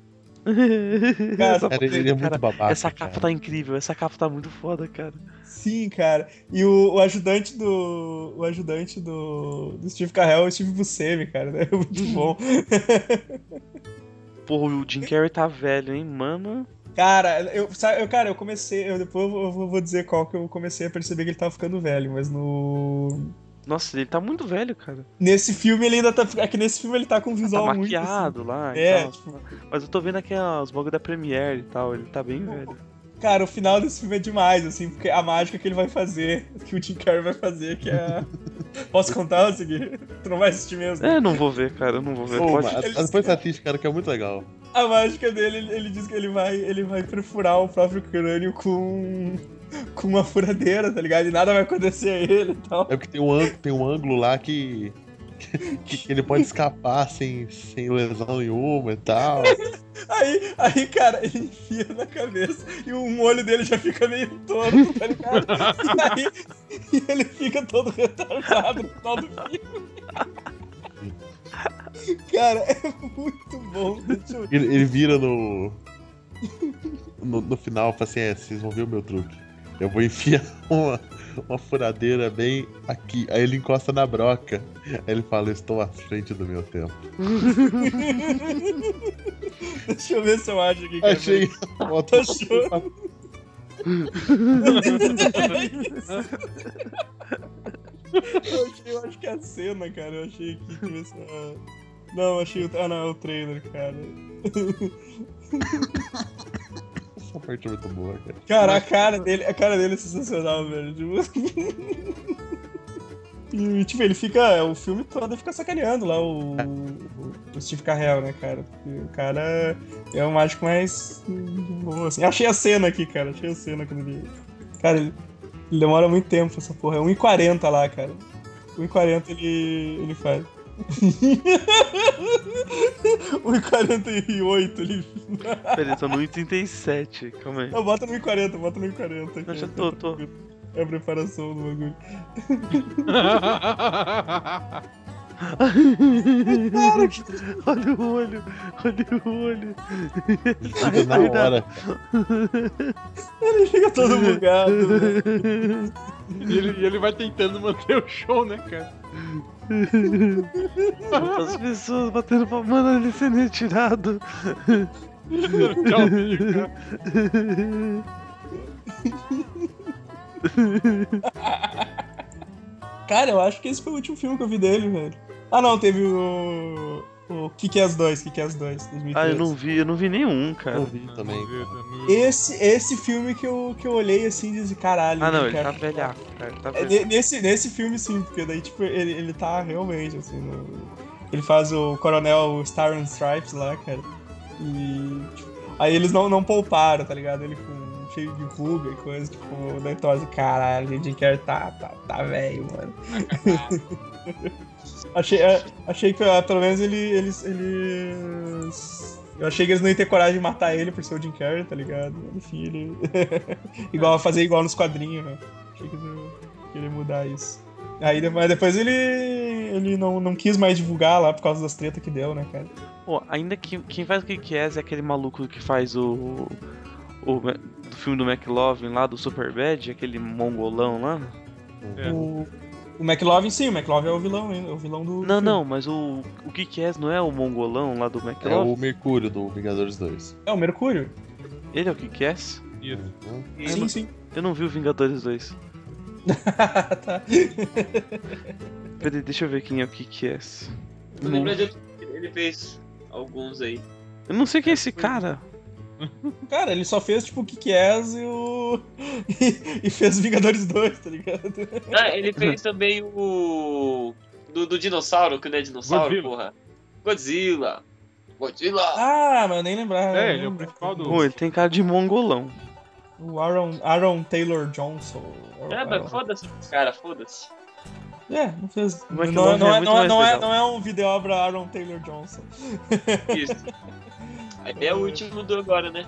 Essa, Cara, ele é muito cara, babaca. essa capa cara. tá incrível, essa capa tá muito foda, cara. Sim, cara. E o, o ajudante do. O ajudante do, do Steve Carell é o Steve Buscemi, cara. né? É muito bom. Porra, o Jim Carrey tá velho, hein, mano? Cara, eu, sabe, eu, cara, eu comecei. Eu, depois eu vou, vou dizer qual que eu comecei a perceber que ele tava ficando velho, mas no. Nossa, ele tá muito velho, cara. Nesse filme ele ainda tá. É que nesse filme ele tá com um Tá visual muito. maquiado lá e É, tipo- Mas eu tô vendo aqui ó, os bagulho da Premiere e tal, ele tá bem velho. assim. Cara, o final desse filme é demais, assim, porque a mágica que ele vai fazer, que o Jim Carrey vai fazer, que é. a- Posso contar, Segui? Tu não vai assistir mesmo? É, não vou ver, cara, eu não vou ver. Pô, Pode... mas- mas depois você assiste, cara, que é muito legal. A mágica dele, ele, diz que ele vai, ele vai perfurar o próprio crânio com. com uma furadeira, tá ligado? E nada vai acontecer a ele e tal. É porque tem um, ângulo, tem um ângulo lá que, que, que ele pode escapar sem, sem lesão nenhuma e tal. Aí, aí, cara, ele enfia na cabeça e um olho dele já fica meio torto, tá ligado? E aí e ele fica todo retardado no final do filme. Cara, é muito bom. Ele, ele vira no, no. No final, fala assim: é, vocês vão ver o meu truque. Eu vou enfiar uma, uma furadeira bem aqui. Aí ele encosta na broca. Aí ele fala: estou à frente do meu tempo. Deixa eu ver se eu acho aqui. cara. Achei a foto. Achou? eu, achei, eu acho que é a cena, cara. Eu achei ver se eu- Não, achei o. Ah, não, é o trailer, cara. Essa parte é muito boa, cara. Cara, a cara dele, a cara dele é sensacional, velho. Tipo... E, tipo, ele fica. O filme todo fica sacaneando lá o, o Steve Carell, né, cara? Porque o cara é o mágico mais. Bom, assim. Achei a cena aqui, cara. Achei a cena quando ele. Cara, ele, ele demora muito tempo essa porra. É 1h40 lá, cara. 1h40 ele, ele faz. 1h48 ele. Peraí, tô no 1,37, calma aí. Não, bota no 1h40, bota no 1h40. Eu já tô, tô. É a preparação do bagulho. Olha o olho, olha o olho. Fica na hora. Ele fica todo bugado. né? E ele, e ele vai tentando manter o show, né, cara? As pessoas batendo pra mano ele sendo retirado. Cara, eu acho que esse foi o último filme que eu vi dele, velho. Ah, não, teve o. O Que Que é as dois? Que Que é as dois? 2013. Ah, eu não vi, eu não vi nenhum, cara. Eu vi também. Esse, esse filme que eu, que eu olhei assim e disse, caralho. Ah, não, ele cara? tá velhaco, cara. Ele tá É, velhaco. ne- nesse, nesse filme sim, porque daí, tipo, ele, ele tá realmente, assim, no- ele faz o Coronel Star and Stripes lá, cara. E. tipo, aí eles não, não pouparam, tá ligado? Ele com. cheio de ruga e coisa, tipo, assim, caralho, o Jim Carrey tá, tá, tá velho, mano. achei, é, achei que pelo menos ele, eles, eles. Eu achei que eles não iam ter coragem de matar ele por ser o Jim Carrey, tá ligado? Enfim, ele. igual fazer igual nos quadrinhos, né? Achei que ele que ele ia mudar isso. Aí mas depois ele. ele não, não quis mais divulgar lá por causa das tretas que deu, né, cara? Pô, ainda que quem faz o que que é é aquele maluco que faz o. O do filme do McLovin lá, do Superbad, aquele mongolão lá. É. O, o McLovin, sim, o McLovin é o vilão, hein? É o vilão do. Não, do não, mas o. O que que é não é o mongolão lá do É McLovin? o Mercúrio do Vingadores 2. filme. É o Mercúrio? Ele é o que que é? Isso. Sim, sim. Eu não vi o Vingadores 2. tá. Peraí, deixa eu ver quem é o que que é. Não lembro de ele fez alguns aí. Eu não sei quem é esse cara. Cara, ele só fez tipo o Kick-Ass e o. e fez Vingadores 2, tá ligado? Ah, ele fez também o. Do, do dinossauro, que não é dinossauro, Godzilla. porra. Godzilla. Godzilla! Ah, mas eu nem lembrava. É, não ele é o principal do. Pô, ele tem cara de mongolão. O Aaron, Aaron Taylor Johnson. É, mas foda-se, cara, foda-se. É, não fez. Não, não, é é, muito não, é, mais não, é, legal. não é um videoobra Aaron Taylor Johnson. Isso. Aí é o último do agora, né?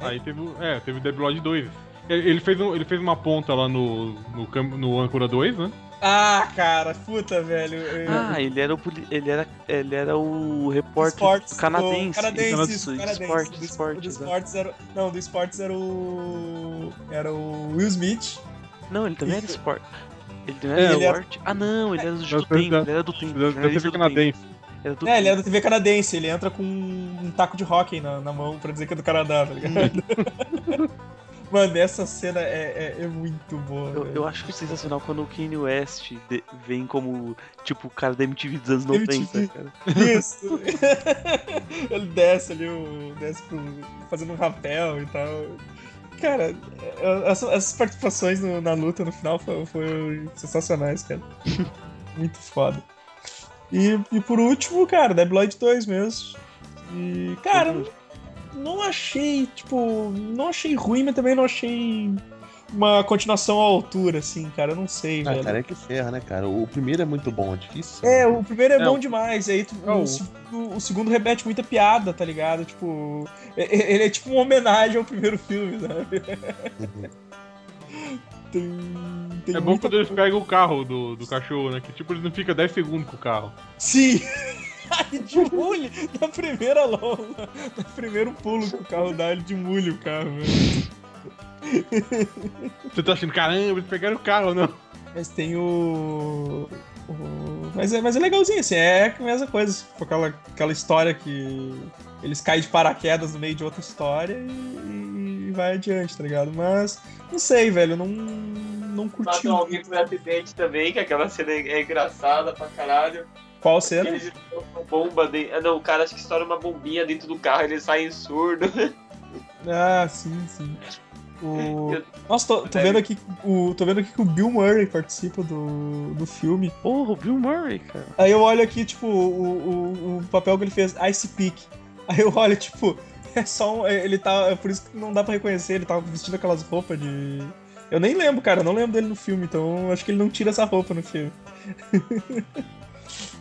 Aí teve, o- é, teve o Blood 2. Ele fez, um- ele fez uma ponta lá no, no, no Âncora 2, né? Ah, cara, puta, velho. Ah, ele era o ele era ele era o repórter Esportes, canadense. o Canadense, Isso, isso, canadense. esporte, do, esporte, do esportes era. Não, do esportes era o. Era o Will Smith. Não, ele também era esporte. Ele também É, era ele era- esporte. Ah, não, ele era do, Eu do sei tempo, da- ele era do tempo. Da, TV do canadense. Era do É, ele é tempo. da TV canadense, ele entra com um taco de hockey na, na mão pra dizer que é do Canadá, tá ligado? Mano, essa cena é, é, é muito boa. Eu, eu acho sensacional quando o Kanye West de- vem como, tipo, o cara da MTV dos anos 90, MTV. cara. Isso! ele desce ali, o, desce pro, fazendo um rapel e tal. Cara, é- essa- essas participações no- na luta no final foram, foram sensacionais, cara. Muito foda. E, e por último, cara, Dead Blood 2 mesmo. E, cara, não achei, tipo, não achei ruim, mas também não achei uma continuação à altura, assim, cara. Eu não sei, Ah, velho. cara, é que ferra, né, cara? O primeiro é muito bom, é difícil. É, o primeiro é, É, bom demais, aí tu- É, o, o- segundo, o segundo repete muita piada, tá ligado? Tipo, ele é tipo uma homenagem ao primeiro filme, sabe? Uhum. Tem, tem É bom quando eles pegam o carro do, do cachorro, né? Que tipo, eles não ficam 10 segundos com o carro. Sim! Aí de mulho, na primeira longa, no primeiro pulo que o carro dá, ele de mulho o carro, velho. Você tá achando, caramba, eles pegaram o carro, não. Mas tem o. o- Mas, é, mas é legalzinho, assim, é a mesma coisa. Tipo, aquela, aquela história que eles caem de paraquedas no meio de outra história e, e vai adiante, tá ligado? Mas não sei, velho, eu não, não curti. Matam alguém por acidente também, que aquela cena é é engraçada pra caralho. Qual cena? Eles uma bomba dentro. Ah, não, o cara acho que estoura uma bombinha dentro do carro e eles saem surdo. Ah, sim, sim. O... Nossa, tô, tô vendo aqui o, tô vendo aqui que o Bill Murray participa do, do filme. Porra, o Bill Murray, cara. Aí eu olho aqui, tipo, o, o, o papel que ele fez, Ice Peak. Aí eu olho, tipo, é só um. Ele tá. É por isso que não dá pra reconhecer, ele tava vestindo aquelas roupas de. Eu nem lembro, cara, eu não lembro dele no filme, então acho que ele não tira essa roupa no filme.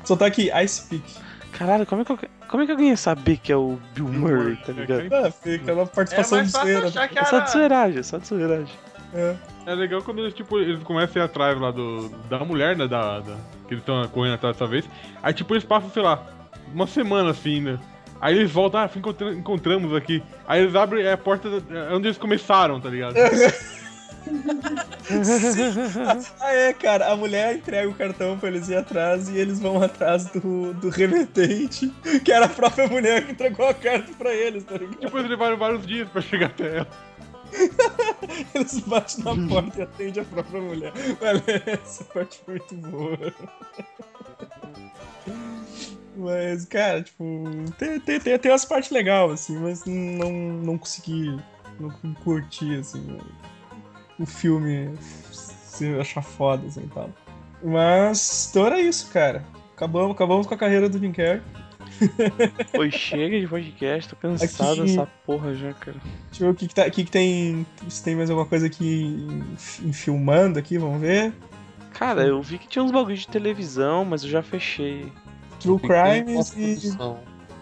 Só tá aqui, Ice Peak. Caralho, como é que, eu- como é que alguém ia saber que é o Bill Murray, tá ligado? Ah, fica na É participação mais de fácil cera. achar que É só de zoeiragem, é só de zoeiragem. É. É legal quando eles, tipo, eles começam a ir atrás lá do, da mulher, né? Da, da- que eles estão correndo atrás dessa vez. Aí, tipo, eles passam, sei lá, uma semana assim, né? Aí eles voltam, ah, encontra- encontramos aqui. Aí eles abrem a porta é onde eles começaram, tá ligado? Ah, é, cara, a mulher entrega o cartão pra eles ir atrás e eles vão atrás do, do remetente, que era a própria mulher que entregou a carta pra eles, tá ligado? Eles levaram vários dias pra chegar até ela. Eles batem na porta e atendem a própria mulher. Mano, essa parte foi muito boa. Mas, cara, tipo, tem, tem, tem, tem umas partes legais, assim, mas não, não consegui não curtir, assim, o, o filme se achar foda, assim, e tal. Mas, então era isso, cara. Acabamos, acabamos com a carreira do Jim Carrey. Oi, chega de podcast, tô cansado Aqui- dessa porra já, cara. Deixa eu ver o que, que, tá, o que, que tem. Se tem mais alguma coisa aqui em, em filmando aqui, vamos ver. Cara, eu vi que tinha uns bagulho de televisão, mas eu já fechei. True Crimes e.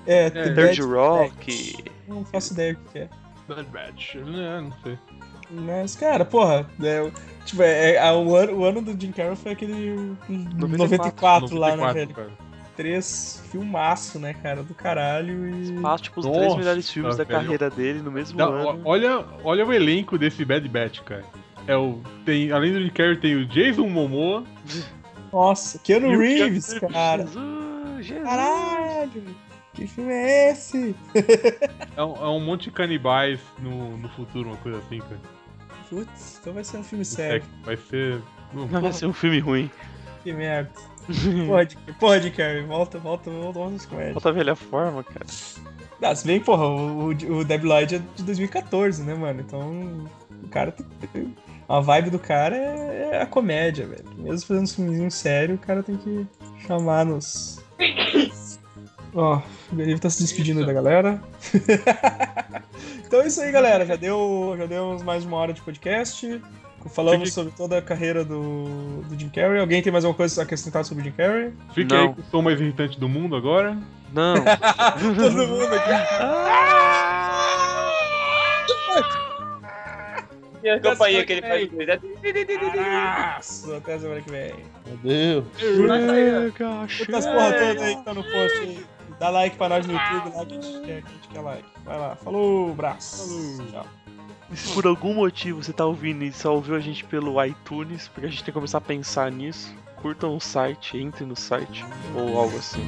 É, É, The Third Bad Rock. Não faço ideia o que é. Bad Batch. É, não sei. Mas, cara, porra, é, tipo, é, é, o, ano, o ano do Jim Carrey foi aquele 94, lá, né, velho? cara. Três filmaço, né, cara, do caralho e... Passa, tipo, os Nossa, três melhores filmes da velho. carreira dele no mesmo Não, ano. olha, olha o elenco desse Bad Batch, cara. É o, tem, além do Jim Carrey, tem o Jason Momoa. Nossa, Keanu E Reeves, Jesus, cara. Jesus. Caralho, que filme é esse? É um, é um monte de canibais no, no futuro, uma coisa assim, cara. Putz, então vai ser um filme sério, Vai ser. Não, Vai ser um filme ruim. que merda. Porra, de, porra, Jim Carrey, volta, volta, volta, volta as comédias. Volta a velha forma, cara. Ah, se bem, porra, o, o, Debi Lloyd é de 2014, né, mano? Então, o cara tem... A vibe do cara é, é a comédia, velho. Mesmo fazendo um filmezinho sério, o cara tem que chamar nos... Ó, o Garivo tá se despedindo da galera. então é isso aí, galera. Já deu, já deu mais uma hora de podcast. Falamos Fique- sobre toda a carreira do, do Jim Carrey. Alguém tem mais alguma coisa a acrescentar sobre o Jim Carrey? Não. aí com o som mais irritante do mundo agora. Não. Todo mundo aqui. E a campainha que ele faz depois. é- Nossa, até semana que vem. Meu Deus. Chega, Puta as porra toda aí que tá no post aí. Dá like pra nós no YouTube, lá que a gente quer, que a gente quer like. Vai lá, falou, abraço. Tchau. E se por algum motivo você tá ouvindo e só ouviu a gente pelo iTunes, porque a gente tem que começar a pensar nisso, curtam o site, entre no site, ou algo assim.